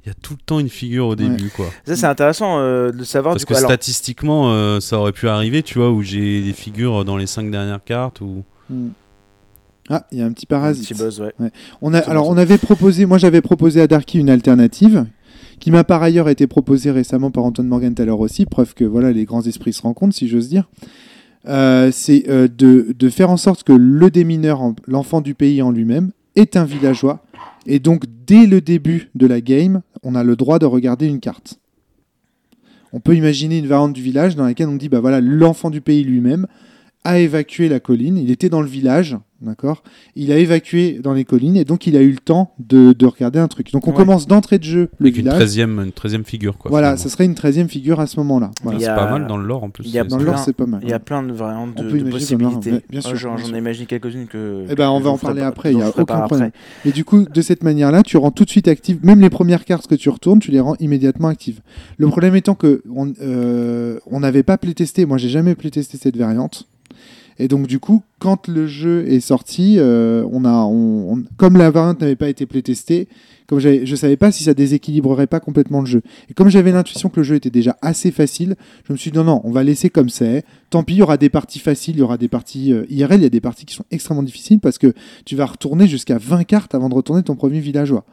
Speaker 2: Il y a tout le temps une figure au début quoi.
Speaker 1: Ça, c'est intéressant euh, de savoir.
Speaker 2: Parce
Speaker 1: du
Speaker 2: que
Speaker 1: coup, alors,
Speaker 2: statistiquement euh, ça aurait pu arriver, tu vois, où j'ai des figures dans les 5 dernières cartes ou...
Speaker 3: Hmm. Ah, il y a un petit
Speaker 1: un
Speaker 3: parasite.
Speaker 1: petit buzz, ouais.
Speaker 3: On a, alors, on avait proposé, moi j'avais proposé à Darky une alternative, qui m'a par ailleurs été proposée récemment par Antoine Morgenthaler aussi, preuve que voilà, les grands esprits se rencontrent, si j'ose dire. Euh, c'est euh, de, faire en sorte que le démineur, en- l'enfant du pays en lui-même, est un villageois. Et donc, dès le début de la game, on a le droit de regarder une carte. On peut imaginer une variante du village dans laquelle on dit, bah voilà, l'enfant du pays lui-même a évacué la colline, il était dans le village, d'accord? Il a évacué dans les collines et donc il a eu le temps de, de regarder un truc. Donc on
Speaker 1: Ouais.
Speaker 3: commence d'entrée de jeu le
Speaker 2: Avec une
Speaker 3: village.
Speaker 2: 13e, une 13e figure quoi.
Speaker 3: voilà,
Speaker 2: finalement.
Speaker 3: ça serait une 13e figure à ce moment-là. Voilà.
Speaker 1: Il y
Speaker 2: C'est
Speaker 1: a-
Speaker 2: pas mal dans le lore en plus.
Speaker 1: il y a
Speaker 2: c'est-
Speaker 3: Dans le lore, c'est pas mal.
Speaker 1: Il y a plein de variantes
Speaker 3: On
Speaker 1: de,
Speaker 3: peut
Speaker 1: de
Speaker 3: de
Speaker 1: possibilités.
Speaker 3: bien sûr,
Speaker 1: J'en
Speaker 3: sûr.
Speaker 1: imagine quelques-unes que.
Speaker 3: Eh ben, on va en parler après, il
Speaker 1: dont
Speaker 3: y a aucun problème. Et du coup, de cette manière-là, tu rends tout de suite active, même les premières cartes que tu retournes, tu les rends immédiatement actives. Le problème étant que on euh, on n'avait pas playtesté, moi j'ai jamais playtesté cette variante. Et donc du coup, quand le jeu est sorti, euh, on a, comme la variante n'avait pas été playtestée, comme je savais pas si ça déséquilibrerait pas complètement le jeu. Et comme j'avais l'intuition que le jeu était déjà assez facile, je me suis dit non non, on va laisser comme c'est. Tant pis, il y aura des parties faciles, il y aura des parties euh, IRL, il y a des parties qui sont extrêmement difficiles parce que tu vas retourner jusqu'à 20 cartes avant de retourner ton premier villageois.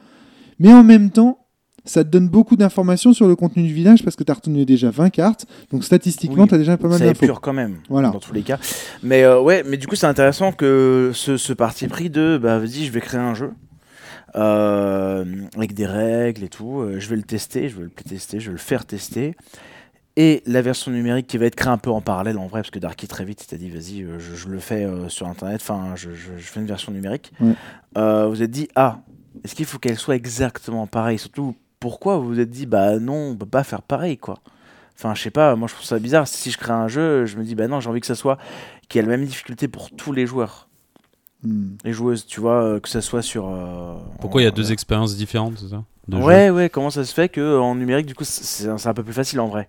Speaker 3: Mais en même temps, ça te donne beaucoup d'informations sur le contenu du village parce que tu as retourné déjà 20 cartes. Donc statistiquement,
Speaker 1: Oui,
Speaker 3: tu as déjà pas mal
Speaker 1: C'est
Speaker 3: d'infos.
Speaker 1: pur quand même,
Speaker 3: Voilà.
Speaker 1: dans tous les cas. Mais euh, ouais, mais du coup, c'est intéressant que ce, ce parti pris de bah vas-y, je vais créer un jeu euh, avec des règles et tout. euh, je vais le tester, je vais le tester, je vais le faire tester. Et la version numérique qui va être créée un peu en parallèle en vrai, parce que Darky très vite il t'a dit vas-y, je, je le fais euh, sur internet, enfin je, je- je fais une version numérique.
Speaker 3: Ouais.
Speaker 1: Euh, vous êtes dit ah, est-ce qu'il faut qu'elle soit exactement pareille Surtout pourquoi vous vous êtes dit bah non, on peut pas faire pareil quoi. Enfin, je sais pas, moi je trouve ça bizarre. Si je crée un jeu, je me dis, bah non, j'ai envie que ça soit, qu'il y ait la même difficulté pour tous les joueurs,
Speaker 3: Hmm.
Speaker 1: les joueuses, tu vois, euh, que ça soit sur. euh,
Speaker 2: Pourquoi il y a deux expériences différentes, c'est ça? De jeu
Speaker 1: Ouais, ouais, comment ça se fait que euh, en numérique, du coup, c'est c'est un peu plus facile en vrai.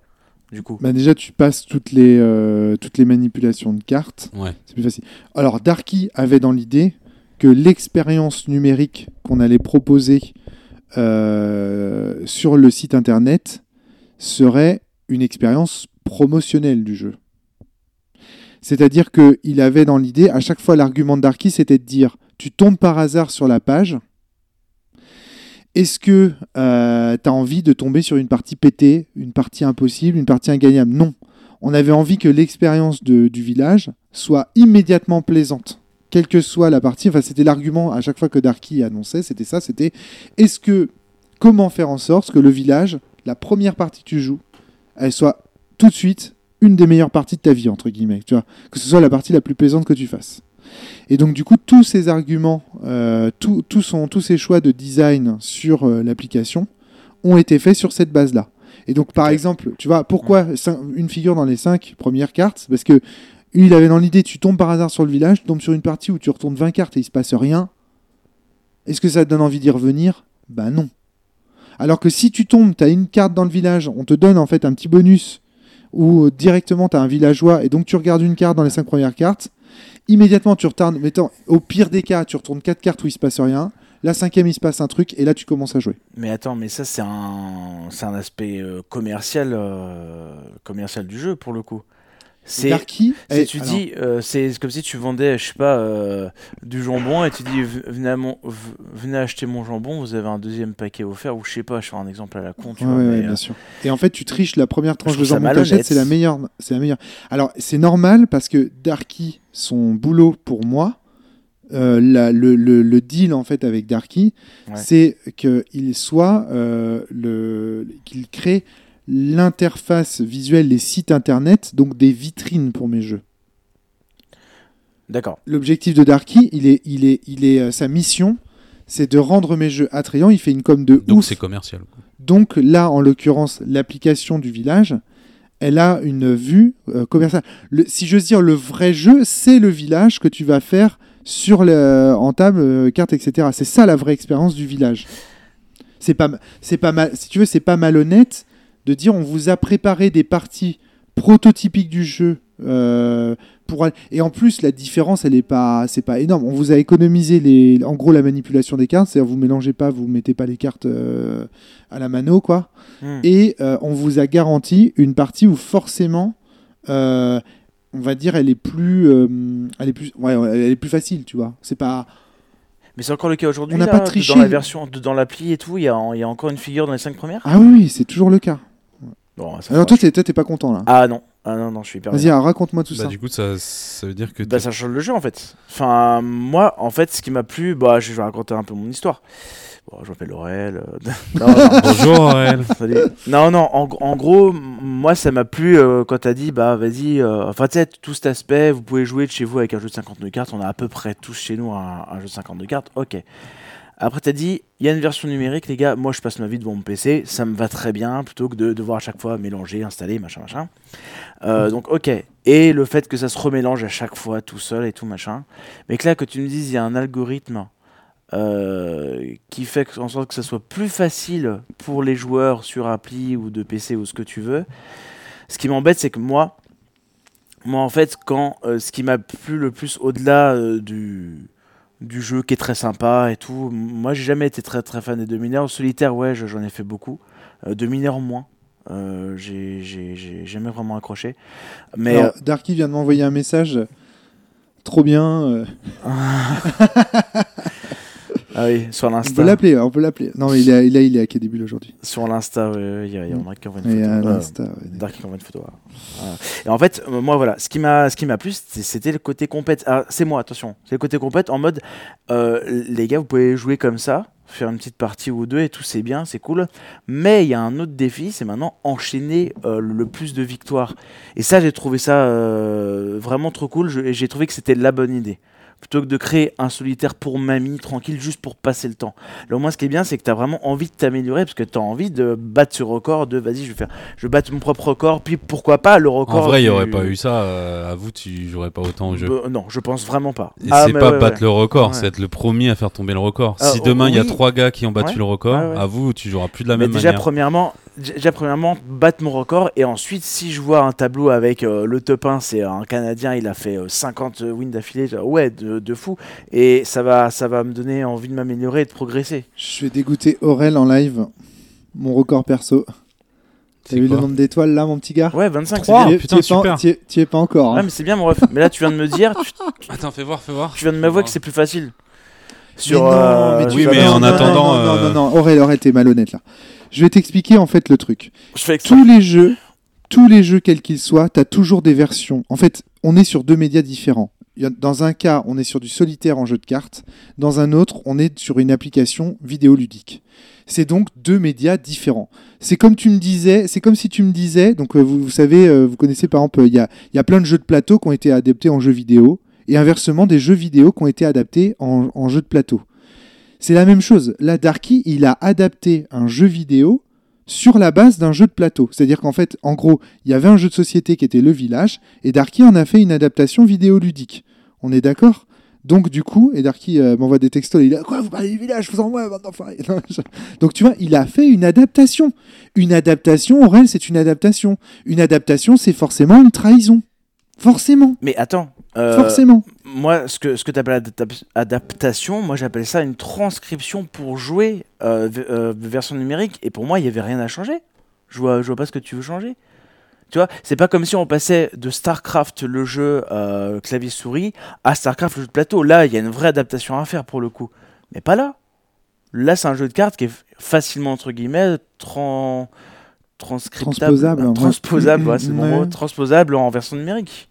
Speaker 1: Du coup.
Speaker 3: Bah déjà, tu passes toutes les, euh, toutes les manipulations de cartes.
Speaker 2: Ouais.
Speaker 3: C'est plus facile. Alors, Darky avait dans l'idée que l'expérience numérique qu'on allait proposer euh, sur le site internet serait une expérience promotionnelle du jeu. C'est-à-dire qu'il avait dans l'idée, à chaque fois, l'argument de Darky, c'était de dire tu tombes par hasard sur la page. Est-ce que tu as envie de tomber sur une partie pétée, une partie impossible, une partie ingagnable? Non. On avait envie que l'expérience du village soit immédiatement plaisante. Quelle que soit la partie, enfin c'était l'argument à chaque fois que Darky annonçait, c'était ça, c'était est-ce que comment faire en sorte que le village, la première partie que tu joues, elle soit tout de suite une des meilleures parties de ta vie entre guillemets, tu vois, que ce soit la partie la plus plaisante que tu fasses. Et donc du coup tous ces arguments, euh, tout- tout son- tous ces choix de design sur euh, l'application ont été faits sur cette base-là. Et donc, par exemple, tu vois, pourquoi cin- une figure dans les cinq premières cartes? Parce que il avait dans l'idée, tu tombes par hasard sur le village, tu tombes sur une partie où tu retournes 20 cartes et il se passe rien. Est-ce que ça te donne envie d'y revenir? Bah non. Alors que si tu tombes, tu as une carte dans le village, on te donne en fait un petit bonus où euh, directement tu as un villageois et donc tu regardes une carte dans les cinq premières cartes. Immédiatement, tu retournes, mettons, au pire des cas, tu retournes quatre cartes où il se passe rien. La cinquième, il se passe un truc et là, tu commences à jouer.
Speaker 1: Mais attends, mais ça, c'est un, un aspect euh, euh, commercial du jeu pour le coup. C'est.
Speaker 3: Darky,
Speaker 1: Si
Speaker 3: eh,
Speaker 1: tu
Speaker 3: alors,
Speaker 1: dis, euh, c'est comme si tu vendais, je sais pas, euh, du jambon et tu dis, venez, à mon- venez acheter mon jambon, vous avez un deuxième paquet offert, ou je sais pas, je fais un exemple à la con, tu
Speaker 3: Ouais,
Speaker 1: vois.
Speaker 3: ouais,
Speaker 1: mais,
Speaker 3: ouais,
Speaker 1: euh,
Speaker 3: sûr. Et en fait, tu triches la première tranche
Speaker 1: Je
Speaker 3: de jambon que t'achètes, c'est la meilleure. C'est la meilleure. Alors, c'est normal parce que Darky, son boulot pour moi, la- le, le- le deal en fait avec Darky,
Speaker 1: Ouais.
Speaker 3: c'est qu'il soit le qu'il crée l'interface visuelle des sites internet, donc des vitrines pour mes jeux.
Speaker 1: D'accord.
Speaker 3: L'objectif de Darky, il est, il est, il est, euh, sa mission, c'est de rendre mes jeux attrayants. Il fait une com de
Speaker 2: Donc
Speaker 3: ouf.
Speaker 2: c'est commercial.
Speaker 3: Donc là, en l'occurrence, l'application du village, elle a une vue euh, commerciale. Le- si j'ose dire, le vrai jeu, c'est le village que tu vas faire sur le, en table, euh, carte, etc. C'est ça la vraie expérience du village. C'est pas, c'est pas mal. Si tu veux, c'est pas malhonnête de dire on vous a préparé des parties prototypiques du jeu euh, pour et en plus la différence elle est pas c'est pas énorme on vous a économisé les en gros la manipulation des cartes c'est-à-dire vous mélangez pas vous mettez pas les cartes euh, à la mano quoi
Speaker 1: Hmm.
Speaker 3: et euh, on vous a garanti une partie où forcément on va dire elle est plus elle est plus ouais elle est plus facile tu vois c'est pas
Speaker 1: Mais c'est encore le cas aujourd'hui.
Speaker 3: On n'a pas triché.
Speaker 1: Dans la version, dans l'appli et tout, il y, y a encore une figure dans les 5 premières?
Speaker 3: Ah oui c'est toujours le cas
Speaker 1: Bon, ça
Speaker 3: alors
Speaker 1: fera-
Speaker 3: toi t'es toi, t'es pas content là
Speaker 1: Ah non, ah non, non, je suis hyper.
Speaker 3: vas-y alors, raconte-moi tout
Speaker 2: Bah,
Speaker 3: ça
Speaker 2: du coup, ça, ça veut dire que.
Speaker 1: Bah ça change le jeu en fait. Enfin moi en fait ce qui m'a plu, bah je vais raconter un peu mon histoire. Bon, je m'appelle Aurel. euh, non, non,
Speaker 2: Bonjour Aurel.
Speaker 1: salut. non non en, en gros moi ça m'a plu euh, quand t'as dit bah vas-y. euh, Enfin tu sais tout cet aspect, vous pouvez jouer de chez vous avec un jeu de 52 cartes. On a à peu près tous chez nous un, un jeu de 52 cartes. Ok. Après t'as dit il y a une version numérique les gars. Moi je passe ma vie devant mon PC, ça me va très bien plutôt que de devoir à chaque fois mélanger, installer machin machin. Euh, donc ok. Et le fait que ça se remélange à chaque fois tout seul et tout machin. Mais que là, que tu me dises, il y a un algorithme euh, qui fait en sorte que ça soit plus facile pour les joueurs sur appli ou de PC ou ce que tu veux. Ce qui m'embête, c'est que moi, moi en fait, quand euh, ce qui m'a plu le plus au-delà euh, du du jeu qui est très sympa et tout, moi j'ai jamais été très très fan des deux mineurs. Solitaire, ouais, je- j'en ai fait beaucoup. Euh, deux mineurs moins. Euh, j'ai jamais vraiment accroché. Mais
Speaker 3: Alors, Darky vient de m'envoyer un message trop bien euh,
Speaker 1: Ah oui, sur
Speaker 3: on peut
Speaker 1: l'Insta.
Speaker 3: l'appeler on peut l'appeler non mais il est est, il est à début aujourd'hui
Speaker 1: Sur l'Insta, ouais, il y, a- y a qui envoient une photo. Euh,
Speaker 3: l'insta ouais.
Speaker 1: Dark qui envoie une photo. voilà. Et en fait, euh, moi voilà, ce qui m'a, ce qui m'a plu, c'était le côté compète. Ah, c'est moi, attention, c'est le côté compète en mode, euh, les gars, vous pouvez jouer comme ça, faire une petite partie ou deux et tout, c'est bien, c'est cool. Mais il y a un autre défi, c'est maintenant enchaîner euh, le plus de victoires. Et ça, j'ai trouvé ça vraiment trop cool. Et j'ai trouvé que c'était la bonne idée. Plutôt que de créer un solitaire pour mamie, tranquille, juste pour passer le temps. Là, au moins, ce qui est bien, c'est que tu as vraiment envie de t'améliorer parce que tu as envie de battre ce record. De vas-y, je vais faire, je vais battre mon propre record. Puis pourquoi pas le record.
Speaker 2: En vrai, il n'y
Speaker 1: du-
Speaker 2: aurait pas eu ça. euh, à vous, tu jouerais pas autant au jeu.
Speaker 1: Euh, non, je pense vraiment pas.
Speaker 2: Et
Speaker 1: Ah,
Speaker 2: c'est pas
Speaker 1: ouais,
Speaker 2: battre
Speaker 1: ouais.
Speaker 2: le record,
Speaker 1: Ouais.
Speaker 2: c'est être le premier à faire tomber le record. Si demain il y a trois gars qui ont battu le record, à vous, tu joueras plus de la
Speaker 1: Mais
Speaker 2: même
Speaker 1: déjà,
Speaker 2: manière.
Speaker 1: premièrement, déjà, premièrement, battre mon record. Et ensuite, si je vois un tableau avec euh, le top 1, c'est un Canadien, il a fait euh, 50 wins d'affilée. Ouais, de, de fou. Et ça va, ça va me donner envie de m'améliorer et de progresser.
Speaker 3: je vais dégoûter Aurel en live mon record perso t'as vu le nombre d'étoiles là mon petit gars
Speaker 1: Ouais, 25, c'est bien.
Speaker 2: Putain,
Speaker 3: tu es pas-
Speaker 2: super.
Speaker 3: tu es- tu es pas encore hein.
Speaker 1: Ouais, mais c'est bien, mon ref. Mais là, tu viens de me dire, tu,
Speaker 2: Attends, fais voir, fais voir.
Speaker 1: tu viens de m'avouer que c'est plus facile.
Speaker 3: Mais
Speaker 1: Sur,
Speaker 3: non,
Speaker 1: euh,
Speaker 3: mais tu
Speaker 2: oui, mais
Speaker 3: non,
Speaker 2: en
Speaker 3: non,
Speaker 2: attendant,
Speaker 3: non, non,
Speaker 2: euh,
Speaker 3: non, non, Aurel, Aurel, t'es malhonnête là. Je vais t'expliquer en fait le truc.
Speaker 1: je fais exprès.
Speaker 3: Tous les jeux, tous les jeux quels qu'ils soient, t'as toujours des versions. En fait, on est sur deux médias différents. Dans un cas, on est sur du solitaire en jeu de cartes. Dans un autre, on est sur une application vidéoludique. C'est donc deux médias différents. C'est comme tu me disais, c'est comme si tu me disais, donc euh, vous, vous savez, euh, vous connaissez par exemple, il y a, il y a plein de jeux de plateau qui ont été adaptés en jeux vidéo, et inversement des jeux vidéo qui ont été adaptés en, en jeux de plateau. C'est la même chose. Là, Darky, il a adapté un jeu vidéo sur la base d'un jeu de plateau. C'est-à-dire qu'en fait, en gros, il y avait un jeu de société qui était Le Village, et Darky en a fait une adaptation vidéoludique. On est d'accord? Donc du coup, et Darky euh, m'envoie des textos, il a quoi Vous parlez du village Vous en moi, bande d'enfoirés Non, je- Donc tu vois, il a fait une adaptation. Une adaptation, Aurel, c'est une adaptation. Une adaptation, c'est forcément une trahison. Forcément.
Speaker 1: Mais attends. euh,
Speaker 3: Forcément.
Speaker 1: Moi, ce que, ce que tu appelles adaptation, moi j'appelle ça une transcription pour jouer euh, euh, version numérique. Et pour moi, il n'y avait rien à changer. Je vois, je vois pas ce que tu veux changer. Tu vois, c'est pas comme si on passait de StarCraft, le jeu clavier-souris, à StarCraft, le jeu de plateau. Là, il y a une vraie adaptation à faire pour le coup. Mais pas là. Là, c'est un jeu de cartes qui est facilement, entre guillemets, tran... transcriptable.
Speaker 3: Transposable, ouais.
Speaker 1: Transposable, ouais, c'est mon
Speaker 3: Ouais.
Speaker 1: mot. Transposable en version numérique.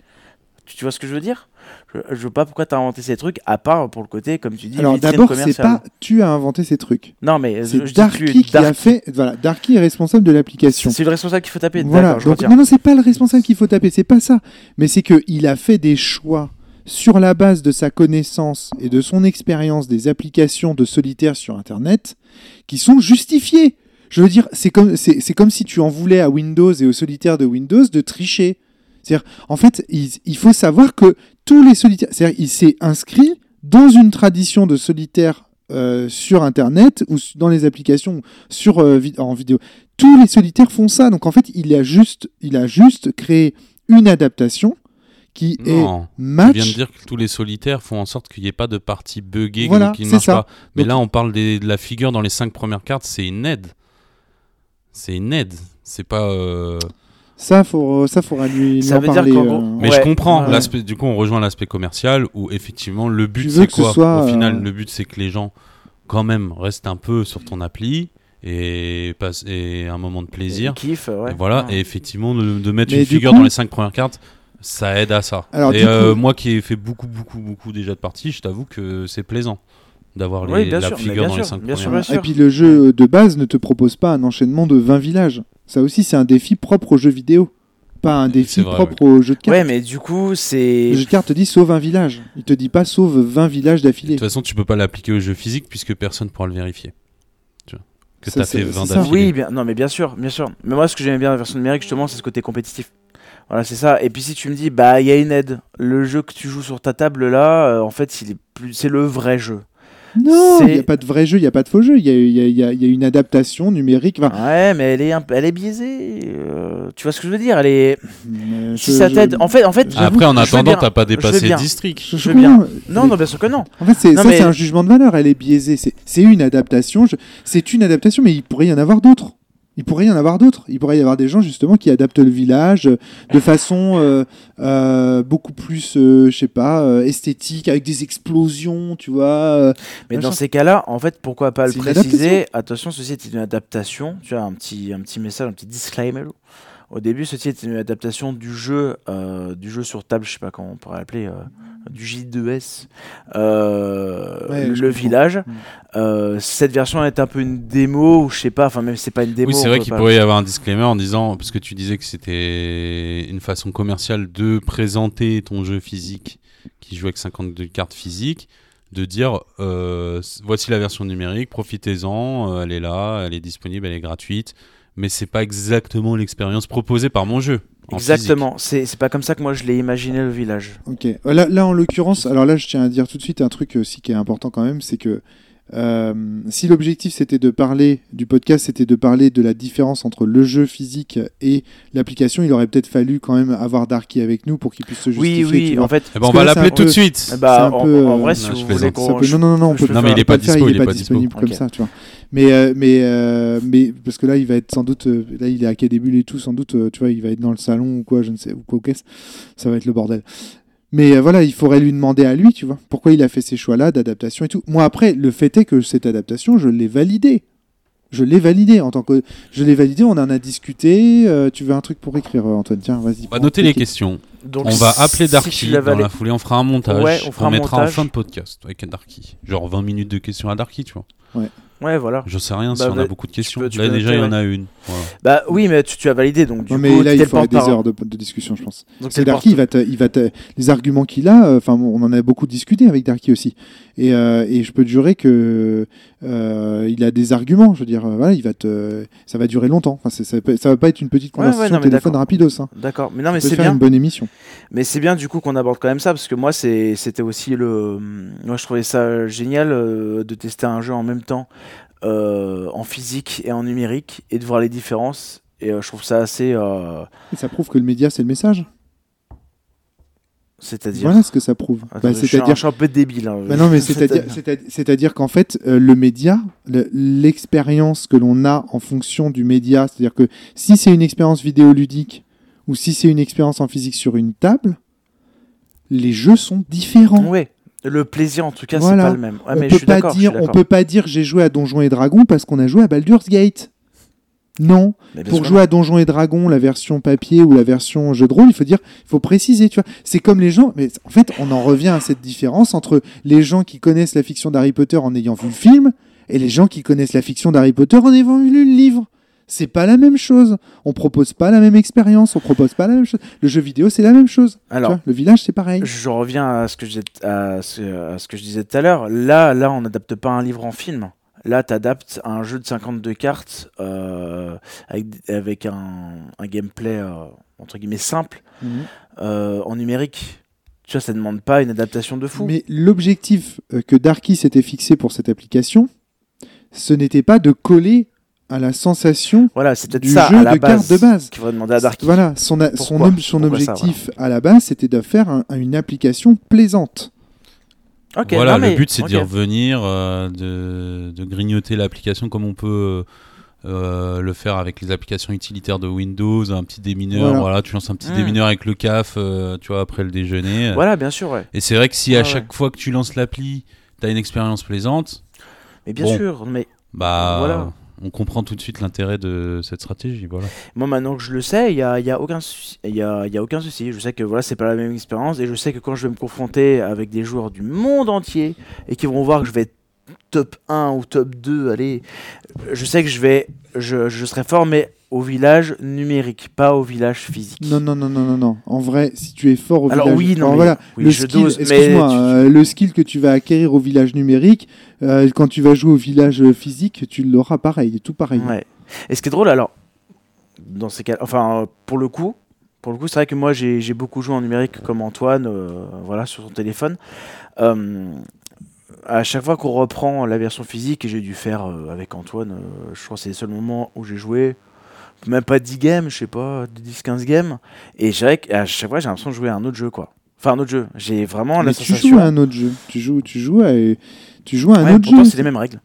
Speaker 1: Tu, tu vois ce que je veux dire? Je, je vois pas pourquoi tu as inventé ces trucs, à part pour le côté, comme tu dis,
Speaker 3: Alors d'abord, c'est pas tu as inventé ces trucs.
Speaker 1: Non, mais
Speaker 3: C'est Darky qui
Speaker 1: Dark-
Speaker 3: a fait. Voilà, Darky est responsable de l'application.
Speaker 1: C'est le responsable qu'il faut taper.
Speaker 3: Voilà.
Speaker 1: Je
Speaker 3: Donc, non, non, c'est pas le responsable qu'il faut taper, c'est pas ça. Mais c'est que il a fait des choix sur la base de sa connaissance et de son expérience des applications de solitaire sur Internet qui sont justifiées. Je veux dire, c'est comme, c'est, c'est comme si tu en voulais à Windows et au solitaire de Windows de tricher. C'est-à-dire, en fait, il, il faut savoir que tous les solitaires, c'est-à-dire, il s'est inscrit dans une tradition de solitaire euh, sur Internet ou dans les applications sur, euh, en vidéo. Tous les solitaires font ça. Donc, en fait, il a juste, il a juste créé une adaptation qui
Speaker 2: Non.
Speaker 3: est
Speaker 2: Tu
Speaker 3: match.
Speaker 2: viens de dire que tous les solitaires font en sorte qu'il n'y ait pas de partie buggée
Speaker 3: Voilà,
Speaker 2: qui ne
Speaker 3: c'est
Speaker 2: marche
Speaker 3: ça.
Speaker 2: pas. Mais
Speaker 3: Donc-
Speaker 2: là, on parle des- de la figure dans les cinq premières cartes, c'est une aide. C'est une aide. C'est pas. euh,
Speaker 3: Ça, faut, ça faudra lui
Speaker 1: Ça
Speaker 3: en
Speaker 1: veut dire
Speaker 3: parler. euh,
Speaker 2: Mais
Speaker 1: Ouais,
Speaker 2: je comprends
Speaker 1: ouais.
Speaker 2: l'aspect. Du coup, on rejoint l'aspect commercial où effectivement le but c'est
Speaker 3: ce
Speaker 2: quoi?
Speaker 3: soit,
Speaker 2: Au final,
Speaker 3: euh,
Speaker 2: le but c'est que les gens quand même restent un peu sur ton appli et passent et un moment de plaisir.
Speaker 1: Kiff, ouais.
Speaker 2: Et voilà.
Speaker 1: Ouais.
Speaker 2: Et effectivement, de, de mettre
Speaker 3: Mais
Speaker 2: une figure
Speaker 3: coup-
Speaker 2: dans les cinq premières cartes, ça aide à ça.
Speaker 3: Alors,
Speaker 2: et euh,
Speaker 3: coup-
Speaker 2: moi qui ai fait beaucoup, beaucoup, beaucoup déjà de parties, je t'avoue que c'est plaisant d'avoir
Speaker 1: Oui,
Speaker 2: la
Speaker 1: sûr,
Speaker 2: figure dans les
Speaker 1: sûr,
Speaker 2: cinq
Speaker 1: bien sûr,
Speaker 3: Et puis le jeu de base ne te propose pas un enchaînement de 20 villages. Ça aussi, c'est un défi propre au jeu vidéo. Pas un défi
Speaker 2: vrai,
Speaker 3: propre au jeu de cartes.
Speaker 1: Ouais, mais du coup, c'est.
Speaker 3: Le jeu de cartes te dit sauve un village. Il te dit pas sauve 20 villages
Speaker 2: De
Speaker 3: d'affilée.
Speaker 2: toute façon, tu peux pas l'appliquer au jeu physique puisque personne pourra le vérifier. Tu vois. Que t'as fait
Speaker 3: c'est
Speaker 2: 20
Speaker 3: ça.
Speaker 2: d'affilée.
Speaker 1: Oui, bien, non, mais bien sûr, bien sûr. Mais moi, ce que j'aime bien dans la version numérique, justement, c'est ce côté compétitif. Voilà, c'est ça. Et puis si tu me dis, bah, il y a une aide. Le jeu que tu joues sur ta table là, euh, en fait, c'est le vrai jeu.
Speaker 3: Non, il n'y a pas de vrai jeu, il n'y a pas de faux jeu. Il y a, il y a- il y a- il y a une adaptation numérique. Enfin,
Speaker 1: Ouais, mais elle est, un peu- elle est biaisée. euh, tu vois ce que je veux dire Elle est.
Speaker 3: euh,
Speaker 1: Si
Speaker 3: je-
Speaker 1: ça
Speaker 3: je-
Speaker 1: t'aide, en fait, en fait.
Speaker 2: Après, en
Speaker 1: je
Speaker 2: attendant, t'as pas
Speaker 1: je
Speaker 2: dépassé
Speaker 1: bien.
Speaker 2: district.
Speaker 3: je-
Speaker 1: je
Speaker 3: je
Speaker 1: veux bien. Non, non, bien sûr que non.
Speaker 3: En fait, c'est,
Speaker 1: Non,
Speaker 3: ça,
Speaker 1: mais-
Speaker 3: c'est un jugement de valeur. Elle est biaisée. C'est, c'est une adaptation. je- C'est une adaptation, mais il pourrait y en avoir d'autres. Il pourrait y en avoir d'autres. Il pourrait y avoir des gens justement qui adaptent le village euh, de façon euh, euh, beaucoup plus, euh, je sais pas, esthétique, avec des explosions, tu vois.
Speaker 1: Mais dans ces cas-là, en fait, pourquoi pas le préciser? Attention, ceci est une adaptation. Tu as un petit, un petit message, un petit disclaimer. Au début, ceci est une adaptation du jeu, du jeu sur table, je sais pas comment on pourrait l'appeler, du J2S, euh,
Speaker 3: Ouais,
Speaker 1: le village.
Speaker 3: Mm.
Speaker 1: Euh, cette version est un peu une démo, ou je sais pas, enfin même c'est pas une démo.
Speaker 2: Oui, c'est vrai qu'il pourrait y avoir un disclaimer en disant, parce que tu disais que c'était une façon commerciale de présenter ton jeu physique qui joue avec 52 cartes physiques, de dire euh, voici la version numérique, profitez-en, elle est là, elle est disponible, elle est gratuite, mais c'est pas exactement l'expérience proposée par mon jeu. En
Speaker 1: Exactement, c'est c'est pas comme ça que moi je l'ai imaginé le village.
Speaker 3: Ok. Là, là, en l'occurrence, alors là, je tiens à dire tout de suite un truc aussi qui est important quand même, c'est que euh, si l'objectif c'était de parler du podcast, c'était de parler de la différence entre le jeu physique et l'application, il aurait peut-être fallu quand même avoir Darky avec nous pour qu'il puisse se justifier.
Speaker 1: Oui, oui, en fait.
Speaker 2: Eh ben, on va l'appeler tout de suite.
Speaker 1: bah, en,
Speaker 3: peu,
Speaker 1: en
Speaker 3: euh,
Speaker 1: vrai, si
Speaker 2: non,
Speaker 1: vous
Speaker 2: je
Speaker 1: voulez qu'on.
Speaker 3: Peut- non, non, non, on peut,
Speaker 2: Non, mais il est pas
Speaker 3: le faire,
Speaker 2: dispo,
Speaker 3: il
Speaker 2: il
Speaker 3: est
Speaker 2: est
Speaker 3: pas
Speaker 2: pas dispo.
Speaker 3: disponible comme ça, tu vois. Mais, euh, mais, euh, mais parce que là, il va être sans doute, là, il est à quai début et tout, sans doute, tu vois, il va être dans le salon ou quoi, je ne sais, ou quoi qu'est-ce, ça va être le bordel. Mais euh, voilà, il faudrait lui demander à lui, tu vois, pourquoi il a fait ces choix-là d'adaptation et tout. Moi, après, le fait est que cette adaptation, je l'ai validée. Je l'ai validée en tant que, je l'ai validée. On en a discuté. euh, tu veux un truc pour écrire, euh, Antoine? Tiens, vas-y.
Speaker 2: On va noter les
Speaker 3: questions.
Speaker 1: Donc,
Speaker 2: On va appeler Darky dans
Speaker 1: valé-
Speaker 2: la foulée, on fera un montage.
Speaker 1: Ouais, on fera un
Speaker 2: mettra en fin de podcast avec Darky. Genre 20 minutes de questions à Darky, tu vois.
Speaker 1: Ouais, voilà.
Speaker 2: Je sais rien si
Speaker 1: Bah,
Speaker 2: on a beaucoup de questions.
Speaker 1: peux- tu
Speaker 2: Là déjà, il y en a une. Voilà.
Speaker 1: Bah oui, mais tu, tu as validé, donc du
Speaker 3: Non,
Speaker 1: coup,
Speaker 3: mais là, il faudrait des heures de, de discussion, je pense. C'est Darky, il va te, il va te- les arguments qu'il a, euh, enfin, on en a beaucoup discuté avec Darky aussi. Et, euh, et je peux te jurer que euh, il a des arguments. Je veux dire, euh, voilà, il va te, ça va durer longtemps. Enfin, ça, ça va pas être une petite
Speaker 1: Ouais, ouais,
Speaker 3: conversation
Speaker 1: non,
Speaker 3: téléphone rapidos. Hein.
Speaker 1: D'accord, mais non, mais c'est bien.
Speaker 3: une bonne émission.
Speaker 1: Mais c'est bien du coup qu'on aborde quand même ça parce que moi c'était aussi le moi je trouvais ça génial euh, de tester un jeu en même temps en physique et en numérique et de voir les différences et je trouve ça assez
Speaker 3: Et ça prouve que le média, c'est le message.
Speaker 1: C'est-à-dire
Speaker 3: Voilà ce que ça prouve.
Speaker 1: Attends,
Speaker 3: Bah,
Speaker 1: je, suis un,
Speaker 3: c'est-à-dire
Speaker 1: je suis un peu débile. hein.
Speaker 3: Bah non, mais c'est-à-dire, c'est-à- c'est-à-dire qu'en fait, euh, le média, le- l'expérience que l'on a en fonction du média, c'est-à-dire que si c'est une expérience vidéoludique ou si c'est une expérience en physique sur une table, les jeux sont différents.
Speaker 1: Ouais. Le plaisir en tout cas
Speaker 3: Voilà.
Speaker 1: c'est pas le même.
Speaker 3: On
Speaker 1: mais je
Speaker 3: peut
Speaker 1: suis
Speaker 3: pas dire, on peut pas dire j'ai joué à Donjons et Dragons parce qu'on a joué à Baldur's Gate. Non, pour jouer à Donjons et Dragons, la version papier ou la version jeu de rôle, il faut dire, il faut préciser, tu vois. C'est comme les gens, mais en fait, on en revient à cette différence entre les gens qui connaissent la fiction d'Harry Potter en ayant vu le film et les gens qui connaissent la fiction d'Harry Potter en ayant lu le livre. C'est pas la même chose. On propose pas la même expérience, on propose pas la même chose. Le jeu vidéo, c'est la même chose.
Speaker 1: Alors,
Speaker 3: vois. le village, c'est pareil.
Speaker 1: je reviens à ce que je, disais- à ce, à ce que je disais tout à l'heure. Là, là, on n'adapte pas un livre en film. Là, tu adaptes un jeu de 52 cartes euh, avec, avec un, un gameplay euh, entre guillemets simple
Speaker 3: Mhm.
Speaker 1: euh, en numérique. Tu vois, ça ne demande pas une adaptation de fou.
Speaker 3: Mais l'objectif que Darky s'était fixé pour cette application, ce n'était pas de coller à la sensation
Speaker 1: Voilà,
Speaker 3: du
Speaker 1: ça
Speaker 3: jeu
Speaker 1: à la
Speaker 3: de
Speaker 1: base.
Speaker 3: cartes de base.
Speaker 1: Qu'il faudrait demander à Darky.
Speaker 3: Voilà, son, a- son,
Speaker 1: Pourquoi
Speaker 3: ob- son
Speaker 1: Pourquoi ça,
Speaker 3: objectif à la base, c'était de faire un- une application plaisante.
Speaker 1: Ok,
Speaker 2: voilà,
Speaker 1: mais-
Speaker 2: le but c'est
Speaker 1: ok.
Speaker 2: d'y revenir, euh, de, de grignoter l'application comme on peut euh, le faire avec les applications utilitaires de Windows, un petit démineur.
Speaker 3: Voilà.
Speaker 2: Voilà, tu lances un petit
Speaker 1: Hmm.
Speaker 2: démineur avec le CAF, euh, tu vois, après le déjeuner.
Speaker 1: Voilà, bien sûr, ouais.
Speaker 2: Et c'est vrai que si à
Speaker 1: ouais.
Speaker 2: chaque fois que tu lances l'appli, tu as une expérience plaisante,
Speaker 1: Mais bien
Speaker 2: Bon.
Speaker 1: sûr, mais
Speaker 2: bah
Speaker 1: Voilà.
Speaker 2: On comprend tout de suite l'intérêt de cette stratégie. Voilà.
Speaker 1: moi maintenant que je le sais, il y a, y a aucun souci. A, a aucun souci. Je sais que voilà, c'est pas la même expérience et je sais que quand je vais me confronter avec des joueurs du monde entier et qui vont voir que je vais être top 1 ou top 2, allez, je sais que je vais, je, je serai fort, mais au village numérique, pas au village physique.
Speaker 3: Non, non, non, non, non, non. En vrai, si tu es fort au
Speaker 1: Alors
Speaker 3: village...
Speaker 1: oui, non,
Speaker 3: Alors voilà,
Speaker 1: oui,
Speaker 3: le
Speaker 1: je
Speaker 3: skill,
Speaker 1: dose, mais
Speaker 3: excuse-moi,
Speaker 1: tu-
Speaker 3: euh, le skill que tu vas acquérir au village numérique, euh, quand tu vas jouer au village physique, tu l'auras pareil, tout pareil.
Speaker 1: Ouais. Et ce qui est drôle, alors, dans ces cas, enfin, pour le coup, pour le coup, c'est vrai que moi j'ai j'ai beaucoup joué en numérique comme Antoine, euh, voilà, sur son téléphone. À chaque fois qu'on reprend la version physique, et j'ai dû faire avec Antoine, je crois que c'est les seuls moments où j'ai joué, même pas 10 games, je sais pas, 10-15 games, et c'est qu'à chaque fois j'ai l'impression de jouer à un autre jeu, quoi. Enfin, un autre jeu. J'ai vraiment la
Speaker 3: Mais tu
Speaker 1: sensation.
Speaker 3: joues à un autre jeu. Tu joues, tu joues à, tu joues à un
Speaker 1: Ouais,
Speaker 3: autre jeu.
Speaker 1: c'est les mêmes règles.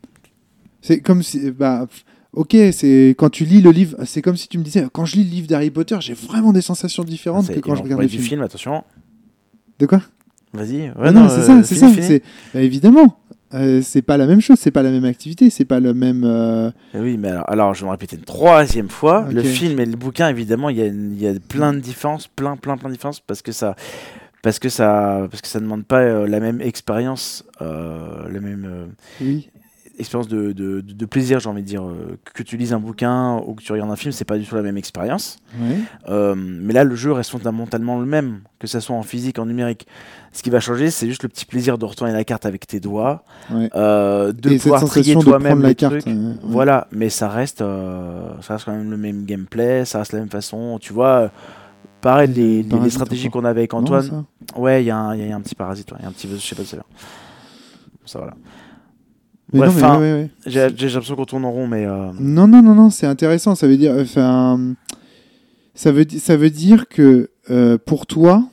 Speaker 3: C'est comme si, bah, ok, c'est quand tu lis le livre, c'est comme si tu me disais, quand je lis le livre d'Harry Potter, j'ai vraiment des sensations différentes
Speaker 1: C'est-
Speaker 3: que quand je regarde le
Speaker 1: du
Speaker 3: film.
Speaker 1: film, attention.
Speaker 3: De quoi?
Speaker 1: Vas-y. Ouais,
Speaker 3: Ah non,
Speaker 1: non,
Speaker 3: c'est
Speaker 1: euh,
Speaker 3: ça, c'est
Speaker 1: fini,
Speaker 3: ça. c'est- bah, évidemment, euh, c'est pas la même chose, c'est pas la même activité, c'est pas le même. euh,
Speaker 1: Eh Oui, mais alors, alors, je vais me répéter une troisième fois. Le film et le bouquin, évidemment, il y a, y plein de différences, plein, plein, plein de différences, parce que ça, parce que ça, parce que ça demande pas euh, la même expérience, la même
Speaker 3: Oui.
Speaker 1: expérience de, de, de- de plaisir, j'ai envie de dire. que tu lises un bouquin ou que tu regardes un film, c'est pas du tout la même expérience. Mais là, le jeu reste fondamentalement le même, que ça soit en physique, en numérique. Ce qui va changer, c'est juste le petit plaisir de retourner la carte avec tes doigts,
Speaker 3: Ouais.
Speaker 1: euh, de
Speaker 3: Et
Speaker 1: pouvoir trier toi-même
Speaker 3: la
Speaker 1: les
Speaker 3: carte.
Speaker 1: trucs.
Speaker 3: euh, ouais.
Speaker 1: Voilà, mais ça reste, euh, ça reste quand même le même gameplay, ça reste la même façon. Tu vois, pareil, les, les- les,
Speaker 3: Parasite
Speaker 1: stratégies qu'on avait avec Antoine. ouais, il y, a un- il y a un petit parasite, il y a un petit, je sais pas si c'est bien. Ça voilà. Ouais. J'ai l'impression qu'on tourne en rond, mais euh,
Speaker 3: Non, non, non, non, c'est intéressant. Ça veut dire, ça veut, ça veut dire que pour toi,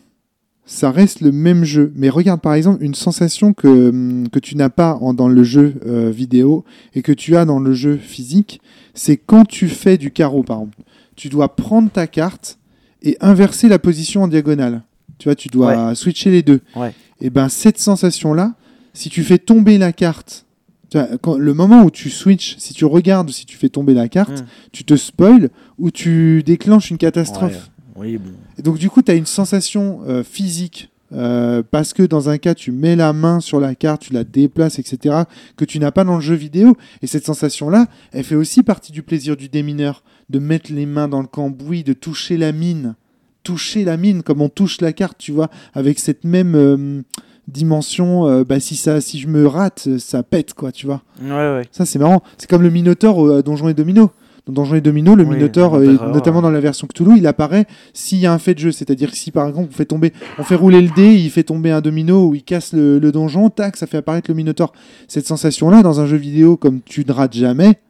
Speaker 3: ça reste le même jeu. Mais regarde, par exemple, une sensation que, hum, que tu n'as pas en- dans le jeu euh, vidéo et que tu as dans le jeu physique, c'est quand tu fais du carreau, par exemple. Tu dois prendre ta carte et inverser la position en diagonale. Tu vois, tu dois switcher les deux.
Speaker 1: Ouais.
Speaker 3: Et ben cette sensation-là, si tu fais tomber la carte, tu vois, quand- le moment où tu switches, si tu regardes, si tu fais tomber la carte,
Speaker 1: hmm,
Speaker 3: tu te spoil ou tu déclenches une catastrophe.
Speaker 1: ouais, oui, bon.
Speaker 3: Et donc du coup, tu as une sensation euh, physique. euh, parce que dans un cas, tu mets la main sur la carte, tu la déplaces, etc., que tu n'as pas dans le jeu vidéo. Et cette sensation-là, elle fait aussi partie du plaisir du démineur, de mettre les mains dans le cambouis, de toucher la mine. Toucher la mine comme on touche la carte, tu vois, avec cette même euh, dimension. euh, bah, si, ça, si je me rate, ça pète, quoi, tu vois.
Speaker 1: Ouais, ouais.
Speaker 3: Ça, c'est marrant. C'est comme le Minotaure au à Donjons et Domino. Dans Donjons et Domino, le
Speaker 1: Oui, dans
Speaker 3: euh, notamment dans la version Cthulhu, il apparaît s'il y a un fait de jeu. C'est-à-dire que si, par exemple, on fait tomber, on fait rouler le dé, il fait tomber un domino ou il casse le, le donjon, tac, ça fait apparaître le Minotaure. Cette sensation-là, dans un jeu vidéo, comme tu ne rates jamais,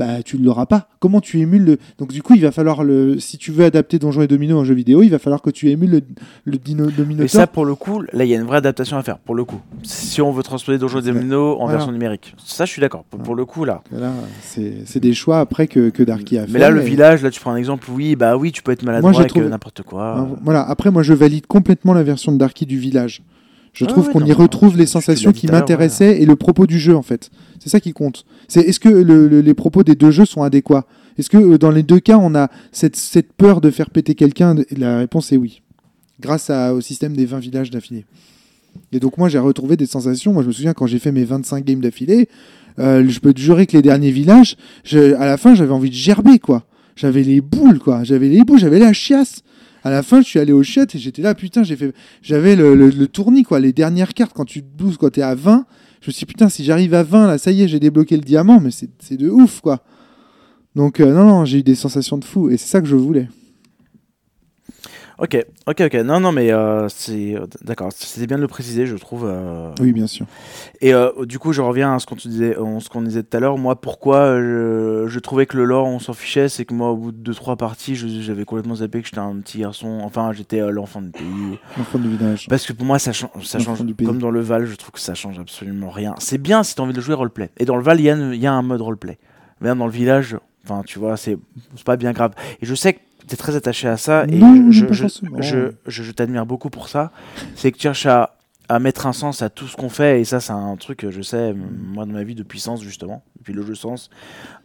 Speaker 3: bah, tu ne l'auras pas. Comment tu émules le. Donc, du coup, il va falloir le. Si tu veux adapter Donjons et Domino en jeu vidéo, il va falloir que tu émules le, le, dino,
Speaker 1: Mais
Speaker 3: Minotaure.
Speaker 1: ça, pour le coup, là, il y a une vraie adaptation à faire, pour le coup. Si on veut transposer Donjons et Domino en
Speaker 3: voilà.
Speaker 1: version numérique. Ça, je suis d'accord. Pour, pour le coup, là.
Speaker 3: Voilà, c'est des choix après que, que Darky a fait.
Speaker 1: Mais là, le
Speaker 3: et-
Speaker 1: village, là, tu prends un exemple, oui, bah oui, tu peux être maladroit
Speaker 3: Moi, j'ai
Speaker 1: avec
Speaker 3: trouvé-
Speaker 1: euh, n'importe quoi.
Speaker 3: Voilà. Après, moi, je valide complètement la version de Darky du village. Je
Speaker 1: Ah
Speaker 3: trouve
Speaker 1: ouais,
Speaker 3: qu'on y retrouve les sensations qui m'intéressaient et le propos du jeu, en fait. C'est ça qui compte. C'est est-ce que le- le- les propos des deux jeux sont adéquats? Est-ce que euh, dans les deux cas, on a cette, cette peur de faire péter quelqu'un? Et La réponse est oui. Grâce à- au système des 20 villages d'affilée. Et donc, moi, j'ai retrouvé des sensations. Moi, je me souviens quand j'ai fait mes 25 games d'affilée, euh, je peux te jurer que les derniers villages, je- à la fin, j'avais envie de gerber, quoi. J'avais les boules, quoi. J'avais les boules, j'avais la chiasse. À la fin, je suis allé au chiottes et j'étais là, putain, j'ai fait, j'avais le, le, quoi. Les dernières cartes, quand tu te quand t'es à 20, je me suis dit, putain, si j'arrive à 20, là, ça y est, j'ai débloqué le diamant, mais c'est c'est de ouf, quoi. Donc, euh, non, non, j'ai eu des sensations de fou et c'est ça que je voulais.
Speaker 1: Ok, ok, ok. Non, non, mais euh, c'est euh, d'accord. C'était bien de le préciser, je trouve. euh.
Speaker 3: Oui, bien sûr.
Speaker 1: Et euh, du coup, je reviens à ce qu'on disait, ce qu'on disait tout à l'heure. Moi, pourquoi je, je trouvais que le lore, on s'en fichait, c'est que moi, au bout de 2-3 parties, je- j'avais complètement zappé que j'étais un petit garçon. Enfin, j'étais l'enfant du pays.
Speaker 3: L'enfant du village.
Speaker 1: Parce que pour moi, ça, change, ça
Speaker 3: L'enfant
Speaker 1: change.
Speaker 3: du pays.
Speaker 1: Comme dans le Val, je trouve que ça change absolument rien. C'est bien si t'as envie de jouer roleplay. Et dans le Val, il y, a y un mode roleplay. Mais dans le village, enfin, tu vois, c'est pas bien grave. Et je sais que t'es très attaché à ça. Et
Speaker 3: Non,
Speaker 1: je, je, je, t'admire beaucoup pour ça. C'est que tu cherches à, à mettre un sens à tout ce qu'on fait. Et ça, c'est un truc que je sais, moi, dans ma vie, depuis Sens, justement, depuis le jeu Sens,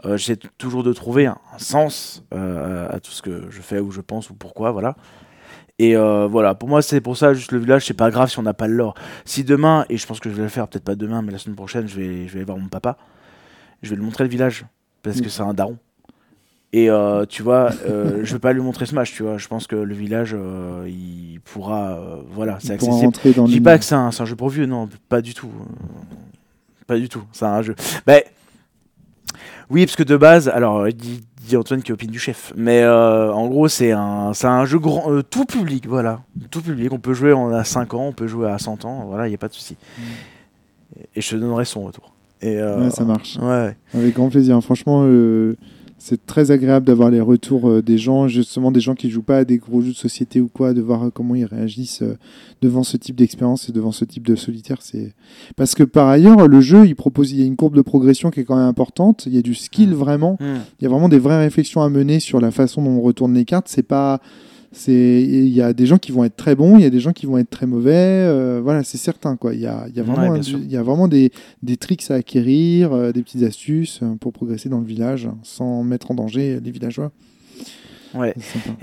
Speaker 1: euh, j'essaie toujours de trouver un, un sens euh, à tout ce que je fais ou je pense ou pourquoi, voilà. Et euh, voilà, pour moi, c'est pour ça, juste le village, c'est pas grave si on n'a pas le lore. Si demain, et je pense que je vais le faire, peut-être pas demain, mais la semaine prochaine, je vais, je vais aller voir mon papa, je vais lui montrer le village, parce que
Speaker 3: Mm.
Speaker 1: c'est un daron. Et euh, tu vois, euh, je vais pas lui montrer Smash, tu vois. Je pense que le village, euh, il pourra. euh, voilà, c'est accessible.
Speaker 3: dans
Speaker 1: Je dis pas que c'est un, jeu pour vieux, non, pas du tout. Pas du tout, c'est un jeu. Ben, oui, parce que de base, alors, il dit, dit Antoine qui opine du chef, mais en gros, c'est un, un jeu grand, tout public, voilà. Tout public, on peut jouer on a 5 ans, on peut jouer à 100 ans, voilà, il n'y a pas de souci. Et je te donnerai son retour. Et,
Speaker 3: Ouais, ça marche.
Speaker 1: Ouais,
Speaker 3: Avec grand plaisir. Franchement, c'est très agréable d'avoir les retours euh, des gens, justement des gens qui jouent pas à des gros jeux de société ou quoi, de voir euh, comment ils réagissent euh, devant ce type d'expérience et devant ce type de solitaire. C'est parce que par ailleurs, le jeu, il propose, il y a une courbe de progression qui est quand même importante. Il y a du skill vraiment.
Speaker 1: Hmm.
Speaker 3: Il y a vraiment des vraies réflexions à mener sur la façon dont on retourne les cartes. C'est pas c'est il y a des gens qui vont être très bons, il y a des gens qui vont être très mauvais. euh, voilà, c'est certain quoi. Il y a, il y a
Speaker 1: Ouais,
Speaker 3: vraiment un- y a vraiment des, des tricks à acquérir, euh, des petites astuces euh, pour progresser dans le village hein, sans mettre en danger les villageois.
Speaker 1: ouais.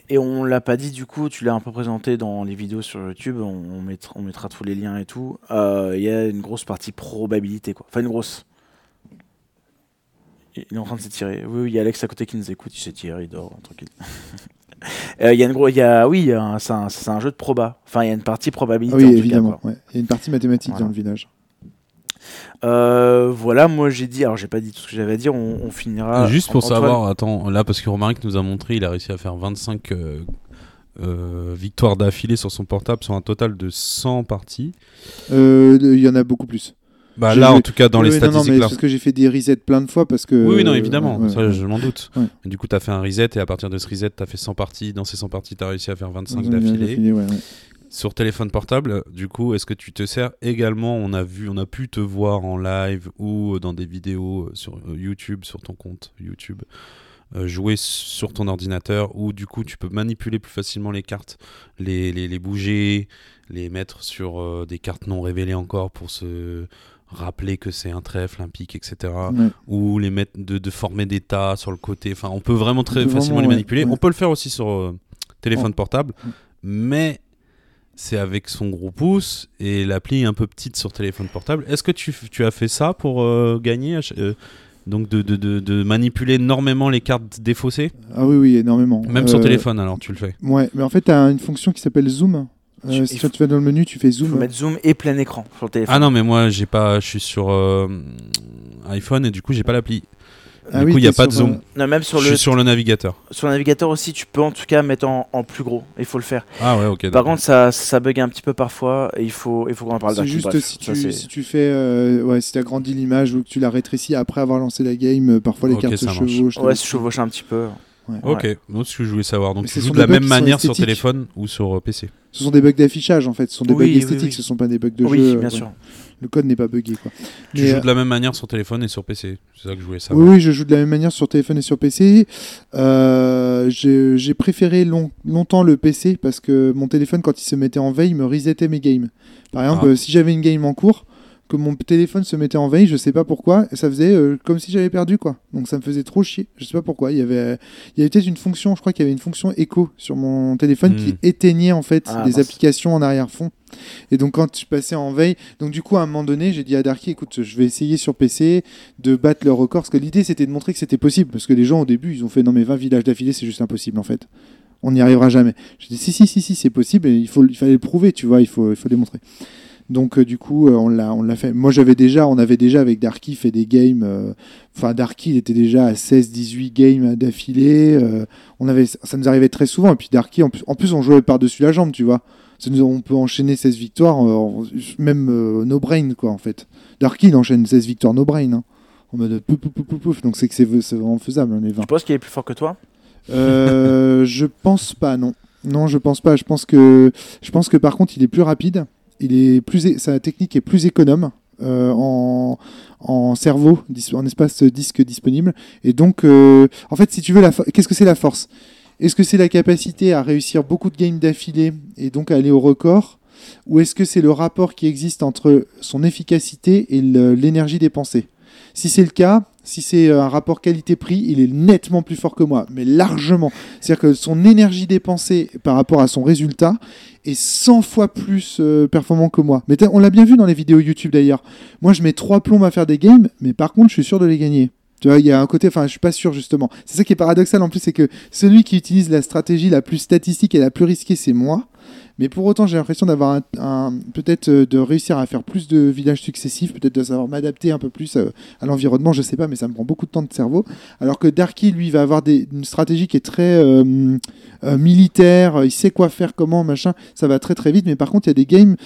Speaker 1: Et on l'a pas dit du coup, tu l'as un peu présenté dans les vidéos sur YouTube, on, on mettra, on mettra tous les liens et tout. Euh, Il y a une grosse partie probabilité quoi. Enfin une grosse. Il est en train de s'étirer. Oui, oui, il y a Alex à côté qui nous écoute, il s'étire, il dort, tranquille. Euh, Il y a une gros, il y a, oui, c'est un, jeu de proba. Enfin, il y a une partie probabilité.
Speaker 3: Oui,
Speaker 1: en
Speaker 3: évidemment. ouais. Il y a une partie mathématique
Speaker 1: Voilà.
Speaker 3: dans le village.
Speaker 1: Euh, voilà, moi j'ai dit, alors j'ai pas dit tout ce que j'avais à dire, on, on finira.
Speaker 2: Juste pour
Speaker 1: Antoine-
Speaker 2: savoir, attends, là, parce que Romaric nous a montré, il a réussi à faire 25 euh, euh, victoires d'affilée sur son portable sur un total de 100 parties.
Speaker 3: Euh, Il y en a beaucoup plus.
Speaker 2: Bah là,
Speaker 3: vu-
Speaker 2: en tout cas, dans
Speaker 3: Oui,
Speaker 2: les
Speaker 3: oui, non, non,
Speaker 2: statistiques
Speaker 3: mais parce que j'ai fait des resets plein de fois parce que.
Speaker 2: Oui, oui, non,
Speaker 3: euh,
Speaker 2: évidemment,
Speaker 3: ouais,
Speaker 2: ça
Speaker 3: ouais.
Speaker 2: je m'en doute.
Speaker 3: Ouais.
Speaker 2: Du coup, tu as fait un reset et à partir de ce reset, tu as fait 100 parties. Dans ces 100 parties, tu as réussi à faire 25
Speaker 3: Ouais,
Speaker 2: d'affilée. Sur téléphone portable, du coup, est-ce que tu te sers également On a vu, on a pu te voir en live ou dans des vidéos sur euh, YouTube, sur ton compte YouTube, euh, jouer sur ton ordinateur où du coup tu peux manipuler plus facilement les cartes, les, les, les bouger, les mettre sur euh, des cartes non révélées encore pour se rappeler que c'est un trèfle, un pic, etc.
Speaker 3: Ouais.
Speaker 2: Ou les mettre de, de former des tas sur le côté. Enfin, on peut vraiment très facilement les manipuler. On peut le faire aussi sur euh, téléphone portable,
Speaker 3: Ouais.
Speaker 2: mais c'est avec son gros pouce et l'appli est un peu petite sur téléphone portable. Est-ce que tu, tu as fait ça pour euh, gagner euh, donc de, de, de, de manipuler énormément les cartes défaussées?
Speaker 3: Ah oui, oui, énormément.
Speaker 2: Même sur téléphone alors tu le fais
Speaker 3: Ouais, mais en fait, tu as une fonction qui s'appelle Zoom. Euh,
Speaker 1: Tu-
Speaker 3: si tu vas dans le menu, tu fais
Speaker 1: Il
Speaker 3: Zoom.
Speaker 1: faut mettre zoom et plein écran sur le téléphone.
Speaker 2: Ah non mais moi j'ai pas je suis sur euh, iPhone et du coup j'ai pas l'appli.
Speaker 3: Ah
Speaker 2: du
Speaker 3: oui,
Speaker 2: coup il y a pas de zoom.
Speaker 3: euh,
Speaker 1: Non, même sur
Speaker 2: je
Speaker 1: le,
Speaker 2: suis sur le navigateur.
Speaker 1: sur le navigateur aussi, tu peux en tout cas mettre en, en plus gros. Il faut le faire.
Speaker 2: Ah ouais ok.
Speaker 1: Par contre, ça, ça bug un petit peu parfois. Et il faut, il faut qu'on en parle
Speaker 3: C'est juste
Speaker 1: Bref,
Speaker 3: si,
Speaker 1: ça,
Speaker 3: tu, si tu fais, euh, ouais, si tu agrandis l'image ou que tu la rétrécis après avoir lancé la game, parfois les cartes se chevauchent.
Speaker 1: Ouais, se chevauche un petit peu.
Speaker 3: Ouais.
Speaker 2: Ok, donc ce que je voulais savoir. Donc tu joues de la même manière sur téléphone ou sur euh, PC.
Speaker 3: Ce sont des bugs d'affichage en fait, ce sont des
Speaker 1: Oui,
Speaker 3: bugs
Speaker 1: oui,
Speaker 3: esthétiques,
Speaker 1: oui.
Speaker 3: ce sont pas des bugs de
Speaker 1: oui,
Speaker 3: jeu.
Speaker 1: bien
Speaker 3: euh,
Speaker 1: sûr.
Speaker 3: ouais. Le code n'est pas buggé quoi.
Speaker 2: Tu
Speaker 3: Mais,
Speaker 2: joues
Speaker 3: euh,
Speaker 2: de la même manière sur téléphone et sur PC. C'est ça que je voulais savoir.
Speaker 3: Oui, oui, je joue de la même manière sur téléphone et sur PC. Euh, j'ai préféré long- longtemps le PC parce que mon téléphone, quand il se mettait en veille, me resetait mes games. Par exemple,
Speaker 2: Ah.
Speaker 3: euh, si j'avais une game en cours, que mon téléphone se mettait en veille, je sais pas pourquoi, et ça faisait euh, comme si j'avais perdu quoi. Donc ça me faisait trop chier. Je sais pas pourquoi. Il y avait, il y avait peut-être une fonction, je crois qu'il y avait une fonction écho sur mon téléphone qui
Speaker 2: Hmm.
Speaker 3: éteignait en fait
Speaker 1: Ah,
Speaker 3: des
Speaker 1: mince.
Speaker 3: applications en arrière-fond. Et donc quand je passais en veille, donc du coup à un moment donné, j'ai dit à Darky, écoute, je vais essayer sur PC de battre le record, parce que l'idée c'était de montrer que c'était possible, parce que les gens au début ils ont fait non mais 20 villages d'affilée c'est juste impossible en fait, on n'y arrivera jamais. J'ai dit si si si si c'est possible, et il faut il fallait le prouver, tu vois, il faut il faut démontrer. Donc euh, du coup, euh, on l'a, on l'a fait. Moi, j'avais déjà, on avait déjà avec Darky fait des games. euh, Enfin, Darky, il était déjà à 16-18 games d'affilée. on avait, ça nous arrivait très souvent. Et puis Darky, en plus, en plus on jouait par-dessus la jambe, tu vois. On peut enchaîner 16 victoires, même no brain, quoi, en fait. Darky, il enchaîne 16 victoires no brain. hein. En mode pouf, pouf, pouf, pouf, pouf. Donc c'est que c'est, vraiment faisable, hein, les 20.
Speaker 1: Tu penses qu'il est plus fort que toi?
Speaker 3: Euh, je pense pas, non. Non, je pense pas. Je pense que, je pense que par contre, il est plus rapide. Il est plus, sa technique est plus économe euh, en, en cerveau, en espace disque disponible. Et donc, euh, en fait, si tu veux, qu'est-ce que c'est la force? Est-ce que c'est la capacité à réussir beaucoup de games d'affilée et donc à aller au record? Ou est-ce que c'est le rapport qui existe entre son efficacité et l'énergie dépensée? Si c'est le cas, si c'est un rapport qualité-prix, il est nettement plus fort que moi, mais largement. C'est-à-dire que son énergie dépensée par rapport à son résultat est 100 fois plus euh, performant que moi. Mais on l'a bien vu dans les vidéos YouTube d'ailleurs. Moi, je mets trois plombs à faire des games, mais par contre, je suis sûr de les gagner. Tu vois, il y a un côté, enfin, je suis pas sûr justement. C'est ça qui est paradoxal en plus, c'est que celui qui utilise la stratégie la plus statistique et la plus risquée, c'est moi. Mais pour autant, j'ai l'impression d'avoir peut-être euh, de réussir à faire plus de villages successifs, peut-être de savoir m'adapter un peu plus euh, à l'environnement, je sais pas, mais ça me prend beaucoup de temps de cerveau. Alors que Darky, lui, va avoir une stratégie qui est très euh, militaire, il sait quoi faire, comment, machin, ça va très très vite. Mais par contre, il y a des games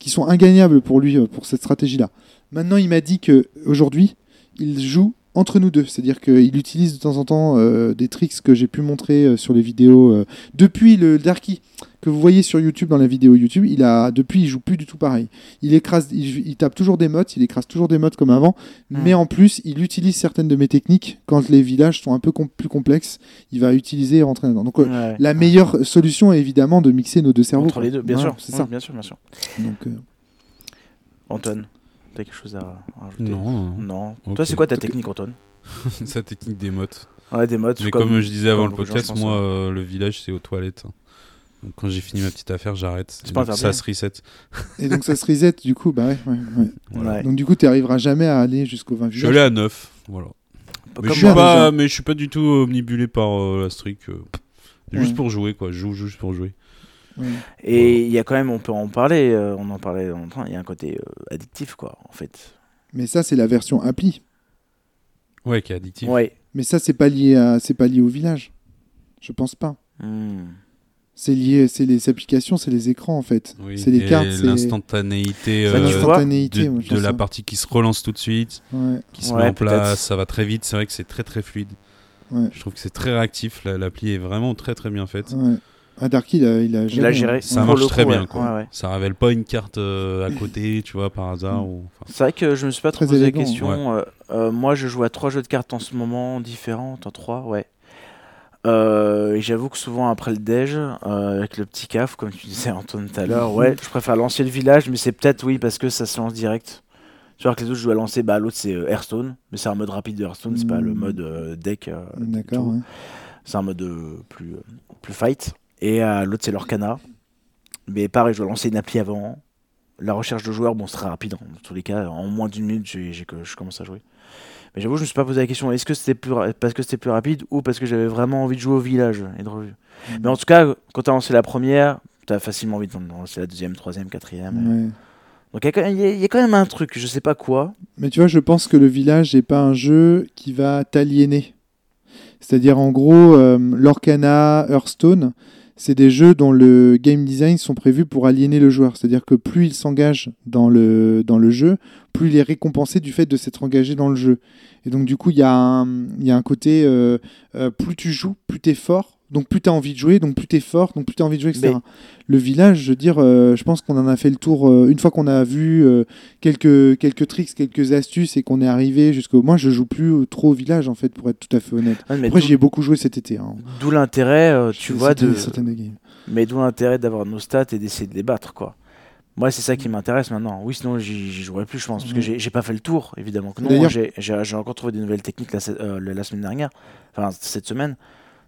Speaker 3: qui sont ingagnables pour lui, pour cette stratégie-là. Maintenant, il m'a dit que aujourd'hui, il joue entre nous deux, c'est-à-dire qu'il utilise de temps en temps des tricks que j'ai pu montrer sur les vidéos depuis le Darky que vous voyez sur YouTube dans la vidéo YouTube. Il a depuis, il joue plus du tout pareil. Il écrase, il, il tape toujours des mottes, il écrase toujours des mottes comme avant, mais en plus, il utilise certaines de mes techniques quand les villages sont un peu com- plus complexes. Il va utiliser et rentrer dedans. Donc euh,
Speaker 1: Ouais.
Speaker 3: la meilleure solution est évidemment de mixer nos deux cerveaux.
Speaker 1: Entre les deux, bien sûr.
Speaker 3: C'est
Speaker 1: Ouais,
Speaker 3: ça.
Speaker 1: Bien sûr, bien sûr.
Speaker 3: Donc, euh,
Speaker 1: Antoine, t'as quelque chose à rajouter?
Speaker 2: Non, non.
Speaker 1: Non. Toi, c'est quoi ta technique, Antoine?
Speaker 2: Sa technique des mottes.
Speaker 1: Ouais, des modes.
Speaker 2: Mais comme, je disais avant le podcast, moi, euh, le village, c'est aux toilettes. Donc quand j'ai fini ma petite affaire, j'arrête. Ça se reset.
Speaker 3: Et donc ça se reset du coup, bah ouais. ouais, ouais.
Speaker 2: Voilà.
Speaker 1: Ouais.
Speaker 3: Donc du coup, tu arriveras jamais à aller jusqu'au 20
Speaker 2: Je suis allé à 9. Voilà. Mais je, suis pas, mais je suis pas du tout omnibulé par euh, la streak. euh, Juste
Speaker 3: Ouais.
Speaker 2: pour jouer, quoi. Je joue juste pour jouer.
Speaker 3: Ouais.
Speaker 1: Et il y a quand même, on peut en parler, euh, on en parlait dans le train, il y a un côté euh, addictif, quoi, en fait.
Speaker 3: Mais ça, c'est la version appli.
Speaker 2: Ouais, qui est addictif.
Speaker 1: Ouais.
Speaker 3: Mais ça, c'est pas lié à, c'est pas lié au village. Je pense pas.
Speaker 1: Hmm.
Speaker 3: C'est lié, c'est les applications, c'est les écrans en fait.
Speaker 2: Oui,
Speaker 3: C'est les
Speaker 2: et
Speaker 3: cartes,
Speaker 2: l'instantanéité euh,
Speaker 3: l'instantanéité.
Speaker 2: de,
Speaker 3: moi,
Speaker 2: la
Speaker 3: ça.
Speaker 2: partie qui se relance tout de suite,
Speaker 3: Ouais,
Speaker 2: qui se
Speaker 1: Ouais,
Speaker 2: met en place, ça va très vite. C'est vrai que c'est très très fluide.
Speaker 3: ouais,
Speaker 2: Je trouve que c'est très réactif. la- L'appli est vraiment très très bien faite.
Speaker 3: ouais. Ah, Darky, il a, il a,
Speaker 1: Il a géré.
Speaker 2: Ça marche très
Speaker 1: coup,
Speaker 2: bien. Quoi.
Speaker 1: Ouais, ouais.
Speaker 2: Ça révèle pas une carte euh, à côté, tu vois, par hasard. Ou- enfin,
Speaker 1: C'est vrai que je me suis pas trop
Speaker 3: Très
Speaker 1: posé
Speaker 3: élégant,
Speaker 1: la question. euh, moi, je joue à trois jeux de cartes en ce moment, différents, en trois, ouais. Euh, et j'avoue que souvent après le déj, euh, avec le petit caf, comme tu disais Antoine tout à l'heure, ouais, je préfère lancer le village, mais c'est peut-être oui parce que ça se lance direct. Tu vois que les autres je dois lancer, bah l'autre c'est euh, Hearthstone, mais c'est un mode rapide de Hearthstone, c'est pas le
Speaker 3: Mm.
Speaker 1: mode deck.
Speaker 3: D'accord. ouais.
Speaker 1: C'est un mode plus, plus fight. Et l'autre, c'est l'Orcana. Mais pareil, je dois lancer une appli avant. La recherche de joueurs, bon, c'est très rapide. hein. Dans tous les cas, en moins d'une minute, j'ai, j'ai que je commence à jouer. Mais j'avoue, je me suis pas posé la question est-ce que c'était plus parce que c'était plus rapide ou parce que j'avais vraiment envie de jouer au village et de revue. Mais en tout cas, quand tu as lancé la première, tu as facilement envie de lancer la deuxième, troisième, quatrième.
Speaker 3: Ouais.
Speaker 1: Donc il y a quand même- y a quand un truc, je sais pas quoi.
Speaker 3: Mais tu vois, je pense que le village n'est pas un jeu qui va t'aliéner. C'est-à-dire, en gros, euh, l'Orcana, Hearthstone, c'est des jeux dont le game design sont prévus pour aliéner le joueur. C'est-à-dire que plus il s'engage dans le, jeu, plus il est récompensé du fait de s'être engagé dans le jeu. Et donc, du coup, il y, a un- il y a un côté, euh, euh, plus tu joues, plus tu es fort. Donc plus tu as envie de jouer, donc plus tu es fort, donc plus tu as envie de jouer, etc.
Speaker 1: Mais-
Speaker 3: Le village, je veux dire, euh, je pense qu'on en a fait le tour euh, une fois qu'on a vu euh, quelques, quelques tricks, quelques astuces et qu'on est arrivé jusqu'au. Moi, je joue plus trop au village, en fait, pour être tout à fait honnête.
Speaker 1: Mais
Speaker 3: Après, j'y ai beaucoup joué cet été. Hein.
Speaker 1: d'où l'intérêt, tu vois, de. Mais d'où l'intérêt d'avoir nos stats et d'essayer de les battre, quoi. Moi, c'est ça qui m'intéresse maintenant. Oui, sinon, j'y jouerais plus, je pense. Parce que
Speaker 3: Ouais.
Speaker 1: j'ai pas fait le tour, évidemment. que non. J'ai encore trouvé des nouvelles techniques la semaine dernière. Enfin, cette semaine.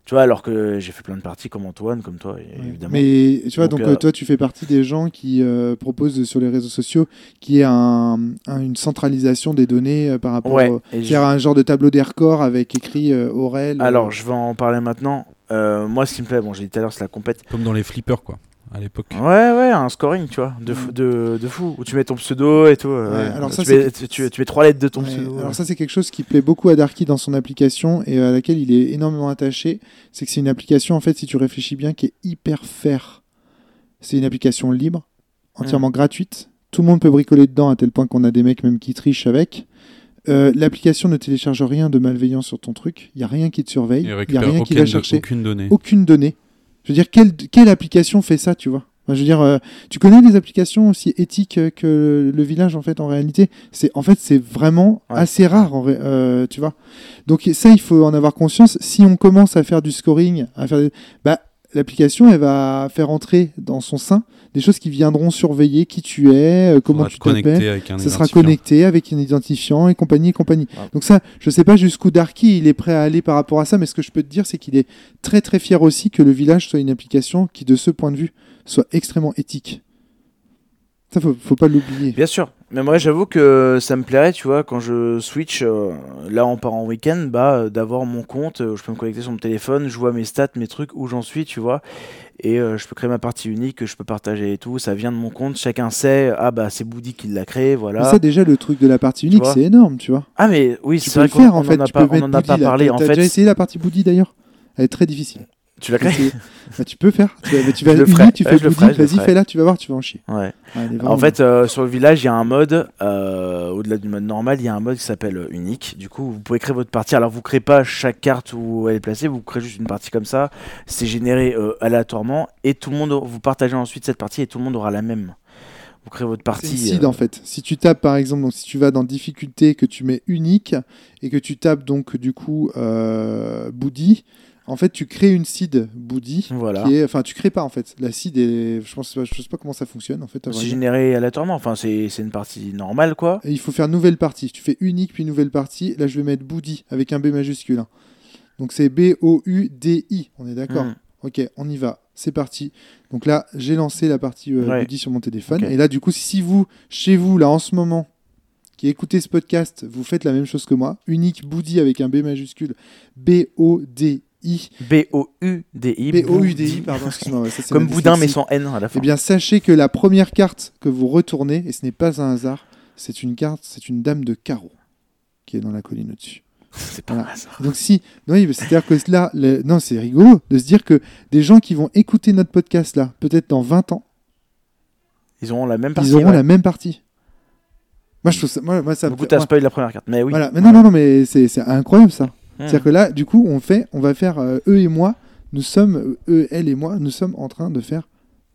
Speaker 1: Tu vois, alors que j'ai fait plein de parties comme Antoine, comme toi,
Speaker 3: Ouais.
Speaker 1: évidemment.
Speaker 3: Mais tu vois,
Speaker 1: Donc,
Speaker 3: donc,
Speaker 1: euh,
Speaker 3: euh, toi, tu fais partie des gens qui euh, proposent sur les réseaux sociaux qu'il y ait un, un- une centralisation des données euh, par rapport
Speaker 1: Ouais.
Speaker 3: au-
Speaker 1: je-
Speaker 3: faire un genre de tableau des records avec écrit euh, Aurel.
Speaker 1: Alors, je vais en parler maintenant. Euh, moi, ce qui me plaît, bon, j'ai dit tout à l'heure, c'est la compète.
Speaker 2: Comme dans les flippers, quoi. À l'époque.
Speaker 1: Ouais, ouais, un scoring, tu vois, de, fou, de, de fou, où tu mets ton pseudo et tout. euh,
Speaker 3: alors
Speaker 1: tu,
Speaker 3: ça,
Speaker 1: mets,
Speaker 3: c'est-
Speaker 1: tu, tu mets trois lettres de ton
Speaker 3: Ouais,
Speaker 1: pseudo.
Speaker 3: alors ça c'est quelque chose qui plaît beaucoup à Darky dans son application et à laquelle il est énormément attaché. C'est que c'est une application en fait, si tu réfléchis bien, qui est hyper fair. C'est une application libre, entièrement gratuite. Tout le monde peut bricoler dedans à tel point qu'on a des mecs même qui trichent avec. Euh, L'application ne télécharge rien de malveillant sur ton truc. Il y a rien qui te surveille.
Speaker 2: Il
Speaker 3: Il y a rien qui va chercher
Speaker 2: aucune donnée.
Speaker 3: aucune donnée. Je veux dire, quelle, quelle application fait ça, tu vois? Je veux dire, euh, tu connais des applications aussi éthiques euh, que le village, en fait, en réalité? C'est En fait, c'est vraiment
Speaker 1: Ouais.
Speaker 3: assez rare, en euh, tu vois? Donc ça, il faut en avoir conscience. Si on commence à faire du scoring, à faire des- bah, l'application, elle va faire entrer dans son sein des choses qui viendront surveiller qui tu es, euh, comment tu t'appelles.
Speaker 2: avec un
Speaker 3: Ça sera connecté avec un identifiant et compagnie et compagnie. Donc ça, je sais pas jusqu'où Darky il est prêt à aller par rapport à ça, mais ce que je peux te dire, c'est qu'il est très très fier aussi que le village soit une application qui, de ce point de vue, soit extrêmement éthique. Ça, faut, faut pas l'oublier.
Speaker 1: Bien sûr, mais moi j'avoue que ça me plairait, tu vois, quand je switch, euh, là on part en week-end, bah, euh, d'avoir mon compte, euh, je peux me connecter sur mon téléphone, je vois mes stats, mes trucs, où j'en suis, tu vois, et je peux créer ma partie unique que je peux partager et tout, ça vient de mon compte, chacun sait, ah bah c'est Boudi qui l'a créé,
Speaker 3: Mais
Speaker 1: voilà.
Speaker 3: ça, déjà, le truc de la partie unique, c'est énorme, tu vois.
Speaker 1: Ah mais oui, c'est vrai
Speaker 3: le
Speaker 1: qu'on
Speaker 3: faire, en
Speaker 1: on
Speaker 3: fait.
Speaker 1: en a pas, en a pas
Speaker 3: là.
Speaker 1: parlé,
Speaker 3: T'as
Speaker 1: en fait.
Speaker 3: déjà essayé la partie Boudi, d'ailleurs? Elle est très difficile.
Speaker 1: Tu l'as créé
Speaker 3: Essayé. Bah, tu peux faire. Tu, vas- tu vas
Speaker 1: le ferai.
Speaker 3: tu fais
Speaker 1: le
Speaker 3: vas-y, fais-la, tu vas voir, tu vas en chier.
Speaker 1: Ouais. En fait, euh, sur le village, il y a un mode, euh, au-delà du mode normal, il y a un mode qui s'appelle euh, unique. Du coup, vous pouvez créer votre partie. Alors, vous créez pas chaque carte où elle est placée, vous créez juste une partie comme ça. C'est généré euh, aléatoirement et tout le monde, vous partagez ensuite cette partie et tout le monde aura la même. Vous créez votre
Speaker 3: C'est
Speaker 1: partie. euh,
Speaker 3: en fait. Si tu tapes par exemple, donc si tu vas dans difficulté, que tu mets unique et que tu tapes donc du coup Boudi, en fait tu crées une seed Boudi.
Speaker 1: Voilà.
Speaker 3: Qui est, enfin tu crées pas en fait. La seed est, je pense, je sais pas comment ça fonctionne en fait.
Speaker 1: C'est généré aléatoirement. Enfin, c'est une partie normale, quoi.
Speaker 3: Et il faut faire nouvelle partie. Tu fais unique puis nouvelle partie. Là je vais mettre Boudi avec un B majuscule. hein. Donc c'est B O U D I. On est d'accord.
Speaker 1: Mm.
Speaker 3: Ok, on y va. C'est parti. Donc là, j'ai lancé la partie euh,
Speaker 1: Ouais.
Speaker 3: Sur mon téléphone. Et là, du coup, si vous, chez vous, là, en ce moment, qui écoutez ce podcast, vous faites la même chose que moi, unique Boudi avec un B majuscule, B-O-D-I,
Speaker 1: B-O-U-D-I.
Speaker 3: B-O-U-D-I, pardon, excuse-moi. ouais, ça,
Speaker 1: Comme boudin, mais sans N à la fin.
Speaker 3: Eh bien, sachez que la première carte que vous retournez, et ce n'est pas un hasard, c'est une carte, c'est une dame de carreau qui est dans la colline au-dessus.
Speaker 1: c'est pas
Speaker 3: voilà.
Speaker 1: un hasard.
Speaker 3: Donc si, oui, c'est-à-dire que là, le- non, c'est rigolo de se dire que des gens qui vont écouter notre podcast là, peut-être dans 20 ans,
Speaker 1: Ils auront la même partie.
Speaker 3: ils auront
Speaker 1: ouais.
Speaker 3: la même partie. Moi, je trouve ça, moi, moi, ça me
Speaker 1: Beaucoup
Speaker 3: fait-
Speaker 1: t'as spoil la première carte. Mais oui.
Speaker 3: Voilà, mais non, non, non, mais c'est c'est incroyable ça.
Speaker 1: Mmh.
Speaker 3: C'est-à-dire que là, du coup, on fait, on va faire euh, eux et moi, nous sommes, euh, eux, elle et moi, nous sommes en train de faire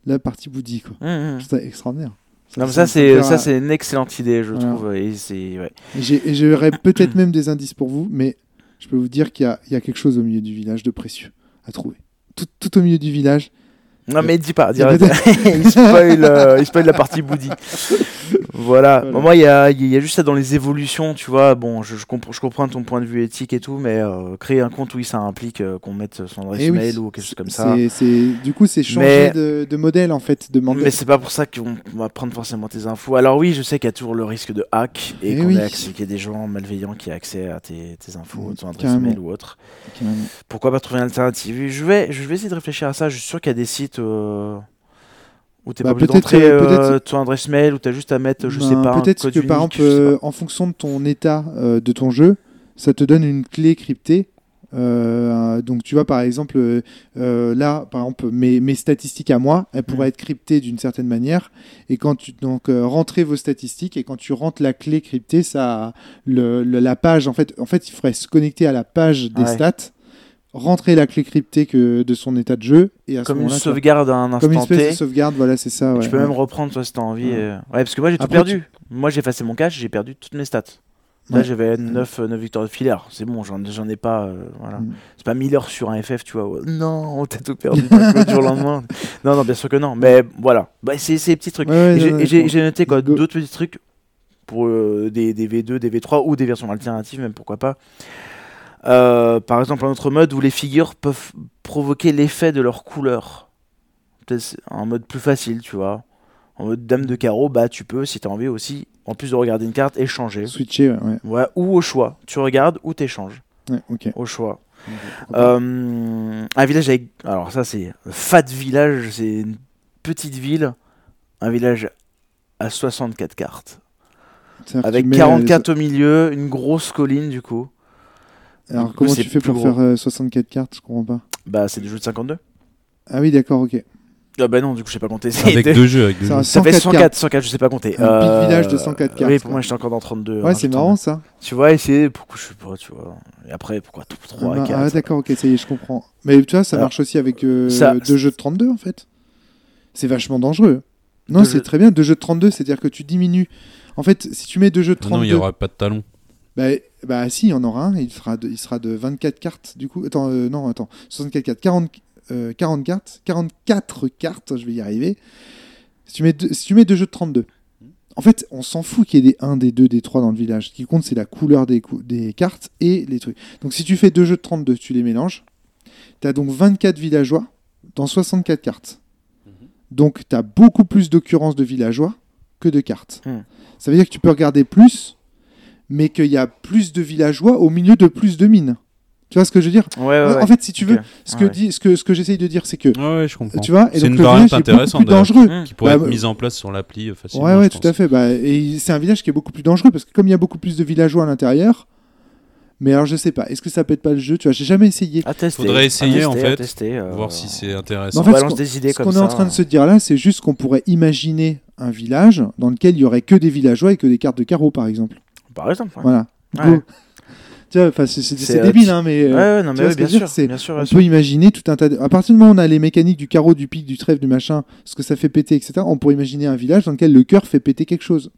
Speaker 3: la partie quoi.
Speaker 1: Mmh, mmh.
Speaker 3: Je trouve ça extraordinaire.
Speaker 1: Non, ça, c'est ça,
Speaker 3: euh,
Speaker 1: c'est une excellente idée, je
Speaker 3: Voilà.
Speaker 1: trouve. Et c'est ouais.
Speaker 3: J'aurais peut-être même des indices pour vous, mais je peux vous dire qu'il y, y a quelque chose au milieu du village de précieux à trouver. Tout, tout au milieu du village.
Speaker 1: Non, mais dis pas, dis
Speaker 3: a
Speaker 1: arrête. il, spoil, euh, il spoil la partie Boudi. Voilà. Moi, il y a, y a juste ça dans les évolutions, tu vois. Bon, je, je, comprends, je comprends ton point de vue éthique et tout, mais euh, créer un compte, oui, ça implique euh, qu'on mette son adresse
Speaker 3: Eh oui,
Speaker 1: mail ou quelque chose comme ça.
Speaker 3: C'est- du coup, c'est changer
Speaker 1: Mais-
Speaker 3: de, de modèle en fait, de mandate.
Speaker 1: Mais c'est pas pour ça qu'on va prendre forcément tes infos. Alors oui, je sais qu'il y a toujours le risque de hack et
Speaker 3: Eh
Speaker 1: qu'on
Speaker 3: oui.
Speaker 1: qu'il y ait des gens malveillants qui aient accès à tes, tes infos,
Speaker 3: Mm,
Speaker 1: ton adresse mail ou autre.
Speaker 3: Carrément.
Speaker 1: Pourquoi pas trouver une alternative? Je vais, je vais essayer de réfléchir à ça. Je suis sûr qu'il y a des sites euh, où t'es
Speaker 3: Bah,
Speaker 1: pas obligé d'entrer
Speaker 3: euh,
Speaker 1: euh, ton adresse mail ou t'as juste à mettre, je
Speaker 3: Ben,
Speaker 1: sais pas,
Speaker 3: Peut-être que par exemple, euh, en fonction de ton état euh, de ton jeu, ça te donne une clé cryptée. Donc tu vois par exemple là par exemple mes, mes statistiques à moi elles pourraient
Speaker 1: Mm.
Speaker 3: être cryptées d'une certaine manière et quand tu donc rentrez vos statistiques et quand tu rentres la clé cryptée ça le, le- la page en fait en fait il faudrait se connecter à la page des
Speaker 1: Ouais.
Speaker 3: stats rentrer la clé cryptée que de son état de jeu et à ce
Speaker 1: Comme une sauvegarde à un
Speaker 3: comme une
Speaker 1: instant
Speaker 3: espèce
Speaker 1: T.
Speaker 3: de sauvegarde voilà c'est ça ouais,
Speaker 1: tu peux
Speaker 3: ouais.
Speaker 1: même reprendre toi si t'as envie.
Speaker 3: Ouais.
Speaker 1: euh. Ouais, parce que moi j'ai tout
Speaker 3: Après,
Speaker 1: perdu. Moi j'ai effacé mon cache, j'ai perdu toutes mes stats. Là j'avais 9, 9 victoires de filaire. C'est bon, j'en j'en ai pas. euh, voilà.
Speaker 3: Mm.
Speaker 1: C'est pas 1000 heures sur un FF, tu vois. Non, t'as tout perdu du jour au lendemain. Non, non, bien sûr que non. Mais voilà, bah, c'est c'est des petits trucs. J'ai- noté quoi, d'autres petits trucs pour euh, des, des V2, des V3 ou des versions alternatives, même pourquoi pas. Euh, par exemple, un autre mode où les figures peuvent provoquer l'effet de leur couleur. Un mode plus facile, tu vois. En mode dame de carreau, bah tu peux, si t'as envie aussi, en plus de regarder une carte, échanger.
Speaker 3: switcher ouais,
Speaker 1: ou au choix. Tu regardes ou t'échanges.
Speaker 3: Ouais, ok
Speaker 1: Au choix. Euh, un village avec. Alors, ça, c'est. Fat Village, c'est une petite ville, un village à 64 cartes. Avec
Speaker 3: tu mets,
Speaker 1: 44 au milieu, une grosse colline du coup.
Speaker 3: Euh, Alors
Speaker 1: coup,
Speaker 3: comment
Speaker 1: c'est
Speaker 3: tu fais pour
Speaker 1: gros.
Speaker 3: faire euh, 64 cartes Je comprends pas.
Speaker 1: Bah, c'est des jeux de 52.
Speaker 3: Ah oui, d'accord, ok.
Speaker 1: Ah bah non, du coup, je sais pas compter.
Speaker 2: Avec
Speaker 1: C'est-
Speaker 2: deux jeux. Avec deux jeux.
Speaker 1: Ça fait
Speaker 3: 104
Speaker 1: 104,
Speaker 3: cartes.
Speaker 1: 104, je sais pas compter.
Speaker 3: Un petit village de 104 cartes,
Speaker 1: Oui, pour
Speaker 3: quoi.
Speaker 1: moi, j'étais encore dans 32.
Speaker 3: Ouais,
Speaker 1: hein,
Speaker 3: c'est marrant ça.
Speaker 1: Tu vois, essayer, pourquoi je sais pas, tu vois. Et après, pourquoi 3
Speaker 3: Ah,
Speaker 1: et
Speaker 3: bah,
Speaker 1: 4
Speaker 3: ah, d'accord, ok, ça y est, je comprends. Mais tu vois, ça
Speaker 1: Alors,
Speaker 3: marche aussi avec euh,
Speaker 1: ça-
Speaker 3: deux jeux de 32 en fait. C'est vachement dangereux. Non,
Speaker 1: Deux
Speaker 3: c'est
Speaker 1: jeux-
Speaker 3: très bien, deux jeux de 32, c'est-à-dire que tu diminues. En fait, si tu mets deux jeux de
Speaker 2: Ah Non,
Speaker 3: 32,
Speaker 2: il n'y aura pas de talon.
Speaker 3: Bah, bah si, il y en aura un, il sera de, il sera de 24 cartes du coup. Attends, euh, non, attends, 64 cartes, 40, euh, 40 cartes, 44 cartes, je vais y arriver. Si tu mets deux, si tu mets deux jeux de 32, en fait, on s'en fout qu'il y ait des 1, des 2, des 3 dans le village. Ce qui compte, c'est la couleur des, cou- des cartes et les trucs. Donc si tu fais deux jeux de 32, tu les mélanges, tu as donc 24 villageois dans 64 cartes. Donc tu as beaucoup plus d'occurrences de villageois que de cartes. Ça veut dire que tu peux regarder plus, mais qu'il y a plus de villageois au milieu de plus de mines. Tu vois ce que je veux dire?
Speaker 1: Ouais, ouais, ouais.
Speaker 3: En fait, si tu veux,
Speaker 1: Ok.
Speaker 3: ce que,
Speaker 1: Ouais.
Speaker 3: dit, ce que, ce que j'essaye de dire, c'est que,
Speaker 2: Ouais, ouais, je comprends.
Speaker 3: tu vois, et
Speaker 2: C'est
Speaker 3: donc
Speaker 2: une variante
Speaker 3: village est beaucoup
Speaker 2: intéressante,
Speaker 3: dangereux.
Speaker 1: Mmh.
Speaker 2: Qui pourrait
Speaker 3: Bah,
Speaker 2: être mise en place sur l'appli euh, facilement.
Speaker 3: Ouais, ouais, tout
Speaker 2: pense.
Speaker 3: à fait. Bah, et c'est un village qui est beaucoup plus dangereux parce que comme il y a beaucoup plus de villageois à l'intérieur, mais alors je sais pas, est-ce que ça pète pas le jeu? Tu vois, j'ai jamais essayé.
Speaker 1: À tester.
Speaker 2: Faudrait
Speaker 1: à
Speaker 2: essayer,
Speaker 1: tester,
Speaker 2: en fait,
Speaker 1: tester, euh,
Speaker 2: Voir si c'est
Speaker 3: Mais
Speaker 2: intéressant.
Speaker 3: en fait,
Speaker 1: on
Speaker 3: ce
Speaker 1: balance
Speaker 3: qu'on-
Speaker 1: des idées
Speaker 3: Ce
Speaker 1: comme
Speaker 3: qu'on est
Speaker 1: ça.
Speaker 3: en train de se dire là, c'est juste qu'on pourrait imaginer un village dans lequel il y aurait que des villageois et que des cartes de carreau, par exemple.
Speaker 1: Par exemple. ouais.
Speaker 3: Voilà.
Speaker 1: Ouais.
Speaker 3: C'est
Speaker 1: euh,
Speaker 3: débile,
Speaker 1: tu-
Speaker 3: hein, mais.
Speaker 1: Ouais,
Speaker 3: euh,
Speaker 1: ouais, non, mais oui, bien sûr.
Speaker 3: dire,
Speaker 1: Bien sûr,
Speaker 3: On
Speaker 1: sûr.
Speaker 3: peut imaginer tout un tas de... À partir du moment où on a les mécaniques du carreau, du pic, du trèfle, du machin, ce que ça fait péter, etc., on pourrait imaginer un village dans lequel le cœur fait péter quelque chose.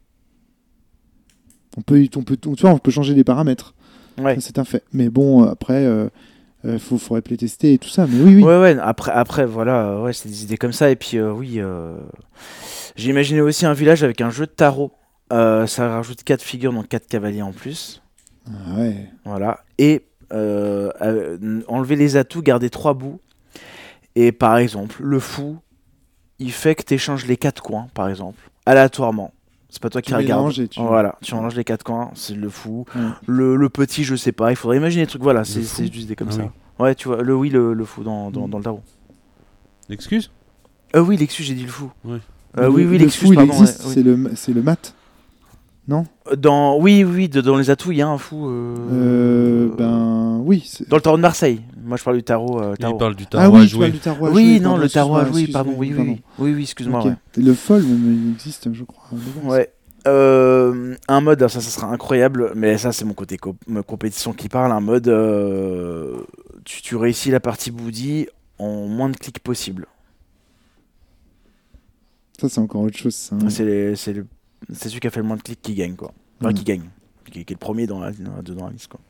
Speaker 3: On peut, on peut, tu vois, on peut changer les paramètres.
Speaker 1: Ouais.
Speaker 3: C'est un fait. Mais bon, euh, après, euh, euh, faut, faudrait playtester et tout ça. Mais oui, oui.
Speaker 1: Ouais, ouais, après, après voilà, euh, ouais, c'est des idées comme ça. Et puis, euh, oui, euh, j'ai imaginé aussi un village avec un jeu de tarot. Euh, ça rajoute 4 figures, donc 4 cavaliers en plus.
Speaker 3: Ah ouais.
Speaker 1: Voilà. Et euh, euh, enlever les atouts, garder 3 bouts. Et par exemple, le fou, il fait que tu échanges les 4 coins, par exemple, aléatoirement. C'est pas toi
Speaker 3: Tu
Speaker 1: qui regarde.
Speaker 3: tu-
Speaker 1: Voilà, tu les 4 coins, c'est le fou.
Speaker 3: Ouais.
Speaker 1: Le, le petit, je sais pas, il faudrait imaginer des trucs. Voilà, c'est juste des comme
Speaker 2: Ah
Speaker 1: ça.
Speaker 2: oui.
Speaker 1: Ouais, tu vois, le oui, le, le fou dans, dans,
Speaker 3: Mm.
Speaker 1: dans le tarot.
Speaker 2: Excuse
Speaker 1: Euh, oui, l'excuse, j'ai dit le fou.
Speaker 2: Ouais.
Speaker 1: Euh, oui,
Speaker 3: Le-
Speaker 1: oui,
Speaker 3: le
Speaker 1: l'excuse,
Speaker 3: il existe,
Speaker 1: ouais, oui.
Speaker 3: c'est le, c'est le mat.
Speaker 1: Dans, oui, oui, de- dans les atouts, il y a un fou. euh,
Speaker 3: Euh, ben oui. c'est-
Speaker 1: Dans le tarot de Marseille. Moi, je parle du tarot. euh,
Speaker 2: Il
Speaker 1: tarot.
Speaker 2: parle du
Speaker 3: Ah
Speaker 2: tarot
Speaker 3: oui,
Speaker 2: à
Speaker 3: parles
Speaker 2: jouer.
Speaker 3: du tarot à
Speaker 1: oui,
Speaker 3: jouer,
Speaker 1: non, le tarot, oui,
Speaker 3: excuse-moi,
Speaker 1: pardon, oui,
Speaker 3: pardon.
Speaker 1: oui. Oui, oui, excuse-moi. Ouais.
Speaker 3: Le folle, même, il existe, je crois.
Speaker 1: Ouais. Euh, un mode, ça, ça sera incroyable, mais ça, c'est mon côté co- ma compétition qui parle. Un mode, euh, tu, tu réussis la partie Boudi en moins de clics possible.
Speaker 3: Ça, c'est encore autre chose.
Speaker 1: les- c'est le- c'est celui qui a fait le moins de clics qui gagne, quoi. Enfin,
Speaker 3: Mm.
Speaker 1: qui gagne. Qui, qui est le premier dans la, dans, dans la liste, quoi.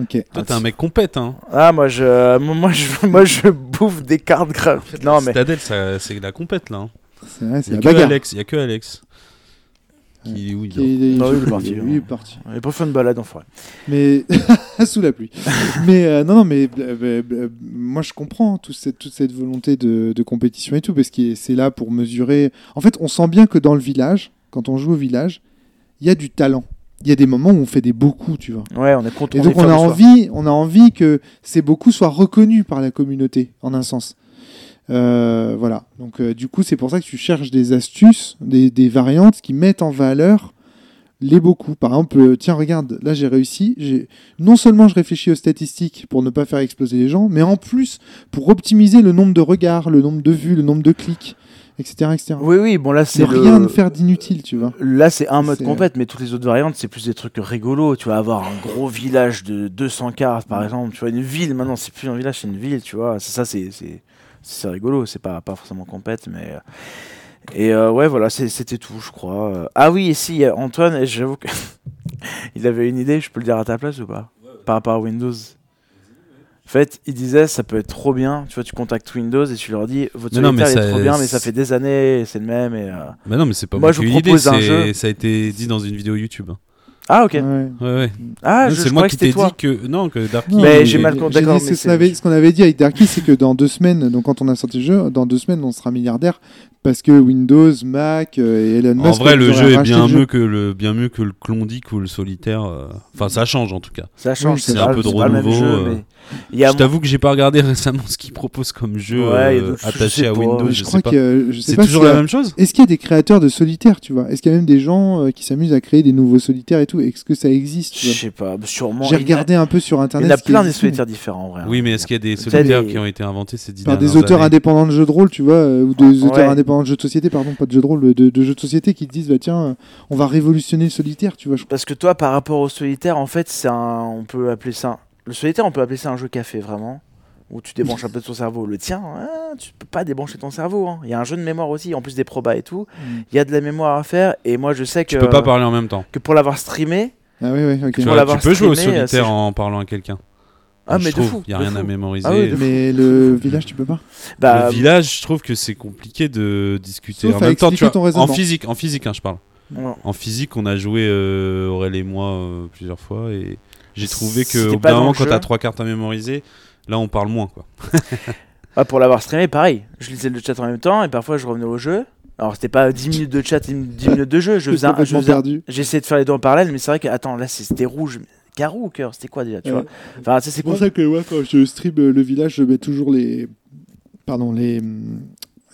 Speaker 3: Ok.
Speaker 2: Toi, t'es un mec compète, hein.
Speaker 1: Ah, moi, je, moi, je, moi, je bouffe des cartes graves. Non, mais.
Speaker 2: Citadel, ça- c'est la compète, là. hein.
Speaker 3: C'est vrai, c'est
Speaker 2: Il y
Speaker 3: la
Speaker 2: a que
Speaker 3: bagarre.
Speaker 2: Alex. Il y a que Alex. Qui, oui,
Speaker 3: Qui est- il est-
Speaker 1: Non, il est parti,
Speaker 3: il
Speaker 1: hein.
Speaker 3: est parti.
Speaker 1: Il est pas fait une balade en forêt.
Speaker 3: Mais sous la pluie. mais euh, non, non, mais euh, euh, moi je comprends toute cette, toute cette volonté de, de compétition et tout, parce que c'est là pour mesurer. En fait, on sent bien que dans le village, quand on joue au village, il y a du talent. Il y a des moments où on fait des beaux coups, tu vois.
Speaker 1: Ouais, on est content.
Speaker 3: Et donc on a envie, on a envie que ces beaux coups soient reconnus par la communauté, en un sens. Euh, voilà. Donc euh, du coup, c'est pour ça que tu cherches des astuces, des, des variantes qui mettent en valeur les beaux coups. Par exemple, euh, tiens, regarde, là j'ai réussi. Non seulement je réfléchis aux statistiques pour ne pas faire exploser les gens, mais en plus pour optimiser le nombre de regards, le nombre de vues, le nombre de clics, etc., etc.
Speaker 1: Oui, oui, bon là
Speaker 3: C'est
Speaker 1: le-
Speaker 3: rien de faire d'inutile, tu vois.
Speaker 1: Là, c'est un mode
Speaker 3: C'est-
Speaker 1: compète, mais toutes les autres variantes, c'est plus des trucs rigolos. Tu vas avoir un gros village de 200 cartes, par exemple. Tu vois, une ville, maintenant, c'est plus un village, c'est une ville, tu vois. C'est ça, c'est rigolo. C'est pas, pas forcément compète, mais. euh, Et euh, ouais, voilà, c'était tout, je crois. Euh, Ah oui, et si, euh, Antoine, j'avoue que. il avait une idée, je peux le dire à ta place ou pas? Par rapport à Windows. En fait, il disait, ça peut être trop bien. Tu vois, tu contactes Windows et tu leur dis, votre
Speaker 2: Mais non, mais
Speaker 1: solitaire est
Speaker 2: ça-
Speaker 1: trop bien, mais ça fait des années, c'est le même. Et, euh,
Speaker 2: Bah non, mais c'est pas
Speaker 1: Moi,
Speaker 2: moi
Speaker 1: je vous propose un jeu.
Speaker 2: Ça a été dit dans une vidéo YouTube.
Speaker 1: Ah, ok.
Speaker 3: Ouais.
Speaker 2: Ouais, ouais.
Speaker 1: Ah,
Speaker 2: c'est moi qui t'ai dit que. Non, que Darky.
Speaker 3: Non,
Speaker 1: Mais j'ai mal mais
Speaker 3: ce qu'on avait, ce qu'on avait dit avec Darky, c'est que dans deux semaines, donc quand on a sorti le jeu, dans deux semaines, on sera milliardaire. Parce que Windows, Mac euh, et Elon
Speaker 2: En
Speaker 3: Musk.
Speaker 2: vrai,
Speaker 3: ils
Speaker 2: le jeu est bien
Speaker 3: le jeu.
Speaker 2: mieux que le bien mieux que le Klondike ou le solitaire. euh. Enfin, ça change en tout cas.
Speaker 1: Ça change,
Speaker 3: c'est
Speaker 2: un peu de renouveau,
Speaker 1: jeu,
Speaker 2: euh.
Speaker 1: mais
Speaker 2: Je t'avoue que j'ai pas regardé récemment ce qu'ils proposent comme jeu
Speaker 1: Ouais,
Speaker 2: euh, attaché à. Windows. Je,
Speaker 3: crois que
Speaker 2: C'est toujours la
Speaker 3: a-
Speaker 2: même chose.
Speaker 3: Est-ce qu'il y a des créateurs de solitaires, tu vois? Est-ce qu'il y a même des gens euh, qui s'amusent à créer des nouveaux solitaires et tout? Est-ce que ça existe
Speaker 1: je sais pas, sûrement.
Speaker 3: J'ai
Speaker 1: il y en a-
Speaker 3: regardé un peu sur
Speaker 1: Il y
Speaker 3: internet.
Speaker 1: en a plein
Speaker 3: existe,
Speaker 1: solitaires différents en vrai. hein.
Speaker 2: Oui, mais est-ce qu'il y a des solitaires qui ont été inventés ces dix
Speaker 3: Par des auteurs indépendants de jeux de rôle, tu vois, ou des auteurs
Speaker 1: ouais.
Speaker 3: Indépendants de jeux de société, pardon, pas de jeux de rôle, de, de jeux de société qui te disent, bah tiens, on va révolutionner le solitaire, tu vois. je-
Speaker 1: Parce que toi, par rapport au solitaire, en fait, c'est un. On peut appeler ça. Le solitaire, on peut appeler ça un jeu café, vraiment. Où tu débranches un peu de ton cerveau. Le tien, hein, tu peux pas débrancher ton cerveau. hein. Il y a un jeu de mémoire aussi, en plus des probas et tout. Il y a de la mémoire à faire. Et moi, je sais que.
Speaker 2: Tu peux pas parler en même temps.
Speaker 1: Que pour l'avoir streamé.
Speaker 3: Ah oui, oui, ok.
Speaker 2: Tu, vois, peux jouer au
Speaker 1: euh,
Speaker 2: solitaire en parlant à quelqu'un.
Speaker 1: Ah,
Speaker 2: Je
Speaker 1: mais de
Speaker 2: trouve,
Speaker 1: fou.
Speaker 2: Il y a rien à mémoriser.
Speaker 1: Ah oui,
Speaker 3: Mais le village, tu peux pas
Speaker 1: Bah,
Speaker 2: le village, je trouve que c'est compliqué de discuter
Speaker 3: Sauf
Speaker 2: en même temps. Tu vois,
Speaker 3: ton
Speaker 2: en physique, en physique, hein, je parle. En physique, on a joué euh, Aurel et moi euh, plusieurs fois et j'ai trouvé que au bout d'un moment, quand t'as trois cartes à mémoriser, là, on parle moins quoi.
Speaker 1: Ah, pour l'avoir streamé, pareil. Je lisais le chat en même temps et parfois je revenais au jeu. Alors, c'était pas 10 minutes de chat et 10 minutes de jeu. Je
Speaker 3: J'ai
Speaker 1: faisais un- je faisais. J'essayais de faire les deux en parallèle, mais c'est vrai que, attends, là c'était rouge. Carreau ou cœur C'était quoi déjà tu
Speaker 3: Ouais.
Speaker 1: vois Enfin, tu c'est
Speaker 3: pour ça que ouais, quand je stream euh, le village, je mets toujours les. Pardon, les.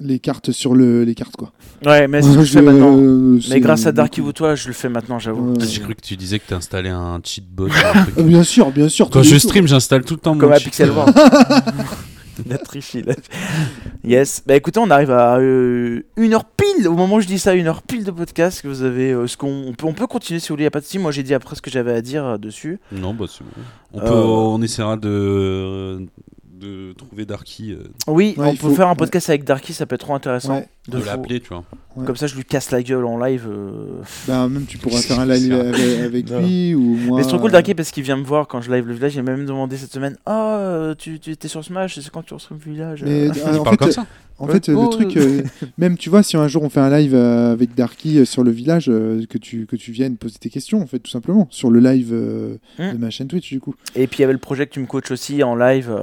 Speaker 3: Les cartes sur le... les cartes quoi.
Speaker 1: Ouais, mais c'est ce que je
Speaker 3: Je-
Speaker 1: fais maintenant.
Speaker 3: euh,
Speaker 1: Mais grâce à Darky toi, je le fais maintenant, j'avoue.
Speaker 2: J'ai cru que tu disais que t'installais un cheat bot.
Speaker 3: bien sûr, bien sûr.
Speaker 2: Quand je stream, j'installe tout le temps
Speaker 1: Comme
Speaker 2: mon
Speaker 1: à
Speaker 2: cheat.
Speaker 1: Pixel World. Yes. Bah écoutez, on arrive à euh, une heure pile. Au moment où je dis ça, une heure pile de podcast. Que vous avez. euh, ce qu'on on peut, on peut continuer si vous voulez. Y a pas de souci. Moi, j'ai dit après ce que j'avais à dire euh, dessus.
Speaker 2: Non, bah c'est bon. On,
Speaker 1: Euh,
Speaker 2: peut, on essaiera de, de trouver Darky,
Speaker 1: Oui,
Speaker 3: Ouais,
Speaker 1: on
Speaker 3: il
Speaker 1: peut
Speaker 3: faut-
Speaker 1: faire un podcast avec Darky. Ça peut être trop intéressant.
Speaker 3: Ouais.
Speaker 1: De
Speaker 2: de
Speaker 1: fou.
Speaker 2: l'appeler, tu vois.
Speaker 3: Ouais.
Speaker 1: Comme ça, je lui casse la gueule en live. euh.
Speaker 3: Bah, même tu pourras faire un live avec, lui ou moi.
Speaker 1: Mais c'est trop cool Darky parce qu'il vient me voir quand je live le village. Il m'a même demandé cette semaine Ah, euh, tu, tu étais sur Smash, c'est quand tu reçois le village
Speaker 3: Mais,
Speaker 1: euh.
Speaker 3: ah, en fait,
Speaker 2: comme ça
Speaker 3: En
Speaker 1: Ouais.
Speaker 3: fait, euh,
Speaker 1: Oh,
Speaker 3: le truc,
Speaker 1: euh.
Speaker 3: euh, même tu vois, si un jour on fait un live euh, avec Darky euh, sur le village, euh, que tu que tu viennes poser tes questions, en fait, tout simplement, sur le live euh,
Speaker 1: Hmm.
Speaker 3: de ma chaîne Twitch, du coup.
Speaker 1: Et puis il y avait le projet que tu me coaches aussi en live.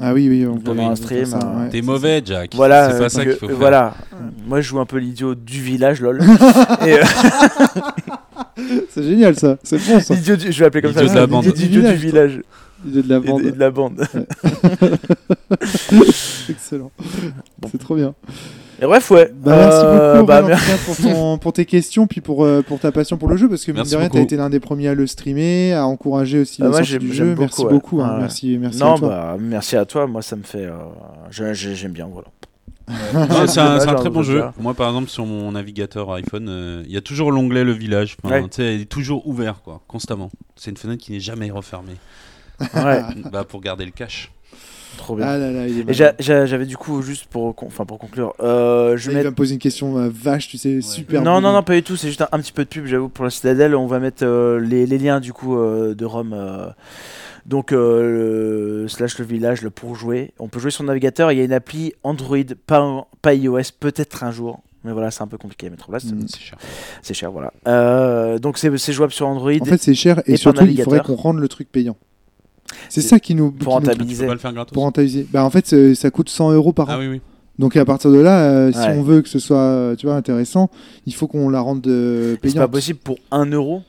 Speaker 1: Euh,
Speaker 3: Ah oui, oui, on peut
Speaker 1: Pendant un stream, euh,
Speaker 3: ouais,
Speaker 2: T'es mauvais, Jack.
Speaker 1: Voilà,
Speaker 2: c'est pas
Speaker 1: euh,
Speaker 2: ça qu'il faut faire.
Speaker 1: Voilà. Moi, je joue un peu l'idiot du village, lol. Et, euh.
Speaker 3: C'est génial, ça. C'est bon, ça.
Speaker 1: l'idiot du- je vais appeler comme ça.
Speaker 2: L'idiot de la bande.
Speaker 1: L'idiot
Speaker 3: Du
Speaker 1: du
Speaker 3: village,
Speaker 1: village.
Speaker 3: Il est de la
Speaker 1: Et,
Speaker 3: bande.
Speaker 1: et de la bande.
Speaker 3: Excellent. C'est trop bien.
Speaker 1: Et bref, ouais.
Speaker 3: Bah, merci
Speaker 1: Euh,
Speaker 3: beaucoup,
Speaker 1: bah,
Speaker 3: Aurélien, en tout cas, pour, ton- pour tes questions, puis pour, euh, pour ta passion pour le jeu, parce que mine
Speaker 2: Merci
Speaker 3: de rien, t'as été l'un des premiers à le streamer, à encourager aussi
Speaker 1: Ah,
Speaker 3: la
Speaker 1: moi,
Speaker 3: sortie
Speaker 1: j'aime-
Speaker 3: du
Speaker 1: j'aime
Speaker 3: jeu.
Speaker 1: beaucoup,
Speaker 3: merci
Speaker 1: ouais.
Speaker 3: beaucoup. hein.
Speaker 1: Ouais.
Speaker 3: Merci, merci
Speaker 1: non,
Speaker 3: à toi.
Speaker 1: bah, merci à toi. Moi, ça me fait. euh, J'aime bien, voilà.
Speaker 2: Non, c'est un, c'est un
Speaker 1: Dommage,
Speaker 2: très bon
Speaker 1: on
Speaker 2: jeu. Moi, par exemple, sur mon navigateur iPhone, euh, il y a toujours l'onglet Le Village. Enfin,
Speaker 1: Ouais.
Speaker 2: tu sais, il est toujours ouvert, quoi, constamment. C'est une fenêtre qui n'est jamais refermée.
Speaker 1: Ouais,
Speaker 2: bah, pour garder le cache.
Speaker 1: Trop bien.
Speaker 3: Ah là là, il est
Speaker 1: Et
Speaker 3: malin.
Speaker 1: j'a- j'a- j'avais du coup, juste pour, con- enfin, pour conclure, euh, je
Speaker 3: Il
Speaker 1: vais
Speaker 3: va me poser une question euh, vache, tu sais, super.
Speaker 1: Non, non, non, pas du tout. C'est juste un, un petit peu de pub, j'avoue, pour la Citadelle. On va mettre euh, les, les liens du coup euh, de Rome. euh, donc, euh, le- slash le village le pour jouer. On peut jouer sur le navigateur. Il y a une appli Android, pas, pas iOS, peut-être un jour. Mais voilà, c'est un peu compliqué à mettre en place.
Speaker 3: Mm.
Speaker 2: C'est cher.
Speaker 1: C'est cher, voilà. Euh, donc, c'est c'est jouable sur Android
Speaker 3: En fait, c'est cher et,
Speaker 1: Et
Speaker 3: surtout, il faudrait qu'on rende le truc payant. C'est ça qui nous.
Speaker 1: pour
Speaker 3: qui
Speaker 1: rentabiliser.
Speaker 2: peux pas le faire gratos
Speaker 3: Pour rentabiliser. Bah, en fait, ça coûte 100 euros par an.
Speaker 2: Ah oui, oui.
Speaker 3: Donc à partir de là, euh, si
Speaker 1: Ouais.
Speaker 3: on veut que ce soit euh, tu vois, intéressant, il faut qu'on la rende euh,
Speaker 1: C'est pas
Speaker 3: payante.
Speaker 1: possible pour 1 euro.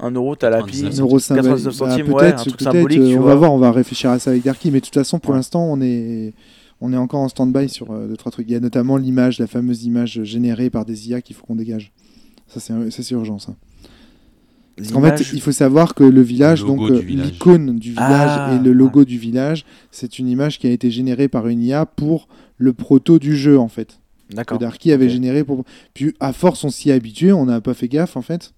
Speaker 1: 1 euro, t'as l'appli.
Speaker 2: 99
Speaker 3: Un euro cent-
Speaker 1: 99
Speaker 3: bah,
Speaker 1: centimes,
Speaker 3: peut-être,
Speaker 1: ouais, un truc
Speaker 3: peut-être,
Speaker 1: symbolique,
Speaker 3: euh,
Speaker 1: tu
Speaker 3: on
Speaker 1: vois.
Speaker 3: va voir, on va réfléchir à ça avec Darky, mais de toute façon, pour
Speaker 1: Ouais.
Speaker 3: l'instant, on est, on est encore en stand-by sur euh, deux, trois trucs. Il y a notamment l'image, la fameuse image générée par des IA qu'il faut qu'on dégage. Ça, c'est ça, c'est urgent, ça. Parce qu'en fait, il faut savoir que le village,
Speaker 2: Le
Speaker 3: donc euh, l'icône du village
Speaker 1: Ah,
Speaker 3: et le logo du village, c'est une image qui a été générée par une IA pour le proto du jeu, en fait. que
Speaker 1: D'accord.
Speaker 3: Darky avait généré pour. Puis à force, on s'y est habitué, on n'a pas fait gaffe en fait.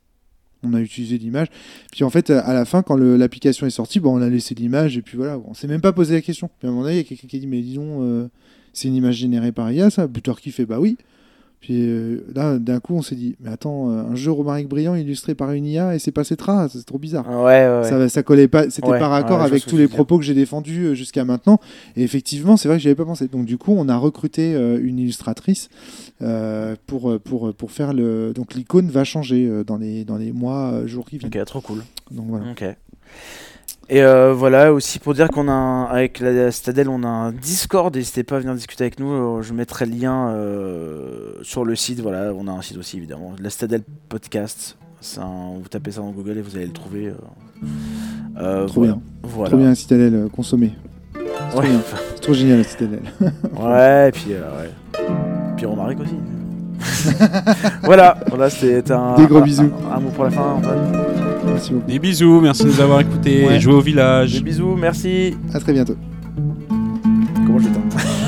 Speaker 3: On a utilisé l'image. Puis en fait, à la fin, quand l'application est sortie, bon, on a laissé l'image et puis voilà, on s'est même pas posé la question. Puis à un moment donné, il y a quelqu'un qui a dit Mais disons, euh, c'est une image générée par IA, ça Puis Darky fait Bah oui. Puis euh, là, d'un coup, on s'est dit Mais attends, euh, un jeu Romaric Brillant illustré par une IA et c'est passé tra, c'est trop bizarre.
Speaker 1: Ouais, ouais, ouais.
Speaker 3: Ça, ça collait pas, c'était
Speaker 1: Ouais,
Speaker 3: par accord
Speaker 1: ouais, je vois
Speaker 3: avec tous les propos que j'ai défendus euh, jusqu'à maintenant. Et effectivement, c'est vrai que j'y avais pas pensé. Donc du coup, on a recruté euh, une illustratrice euh, pour, pour, pour faire le. Donc l'icône va changer dans les, dans les mois, jours qui viennent.
Speaker 1: Ok, trop cool.
Speaker 3: Donc voilà.
Speaker 1: Ok. Et euh, voilà, aussi pour dire qu'on a un- avec la Stadel, on a un Discord. N'hésitez pas à venir discuter avec nous. euh, Je mettrai le lien euh, sur le site. Voilà, on a un site aussi évidemment. La Stadel Podcast. Un- vous tapez ça dans Google et vous allez le trouver. euh.
Speaker 3: Trop
Speaker 1: voilà.
Speaker 3: bien.
Speaker 1: Voilà.
Speaker 3: Trop bien la citadelle, consommée. C'est trop
Speaker 1: Ouais.
Speaker 3: génial la citadelle.
Speaker 1: Ouais, et puis ouais. Puis Romaric aussi. voilà, voilà, c'était un.
Speaker 3: Des gros
Speaker 1: un-
Speaker 3: bisous.
Speaker 1: Un, un mot pour la fin, Antoine.
Speaker 3: Merci beaucoup.
Speaker 2: Des bisous, merci de nous avoir écoutés.
Speaker 3: Ouais.
Speaker 2: Jouez au village.
Speaker 1: Des bisous, merci.
Speaker 3: À très bientôt.
Speaker 1: Comment je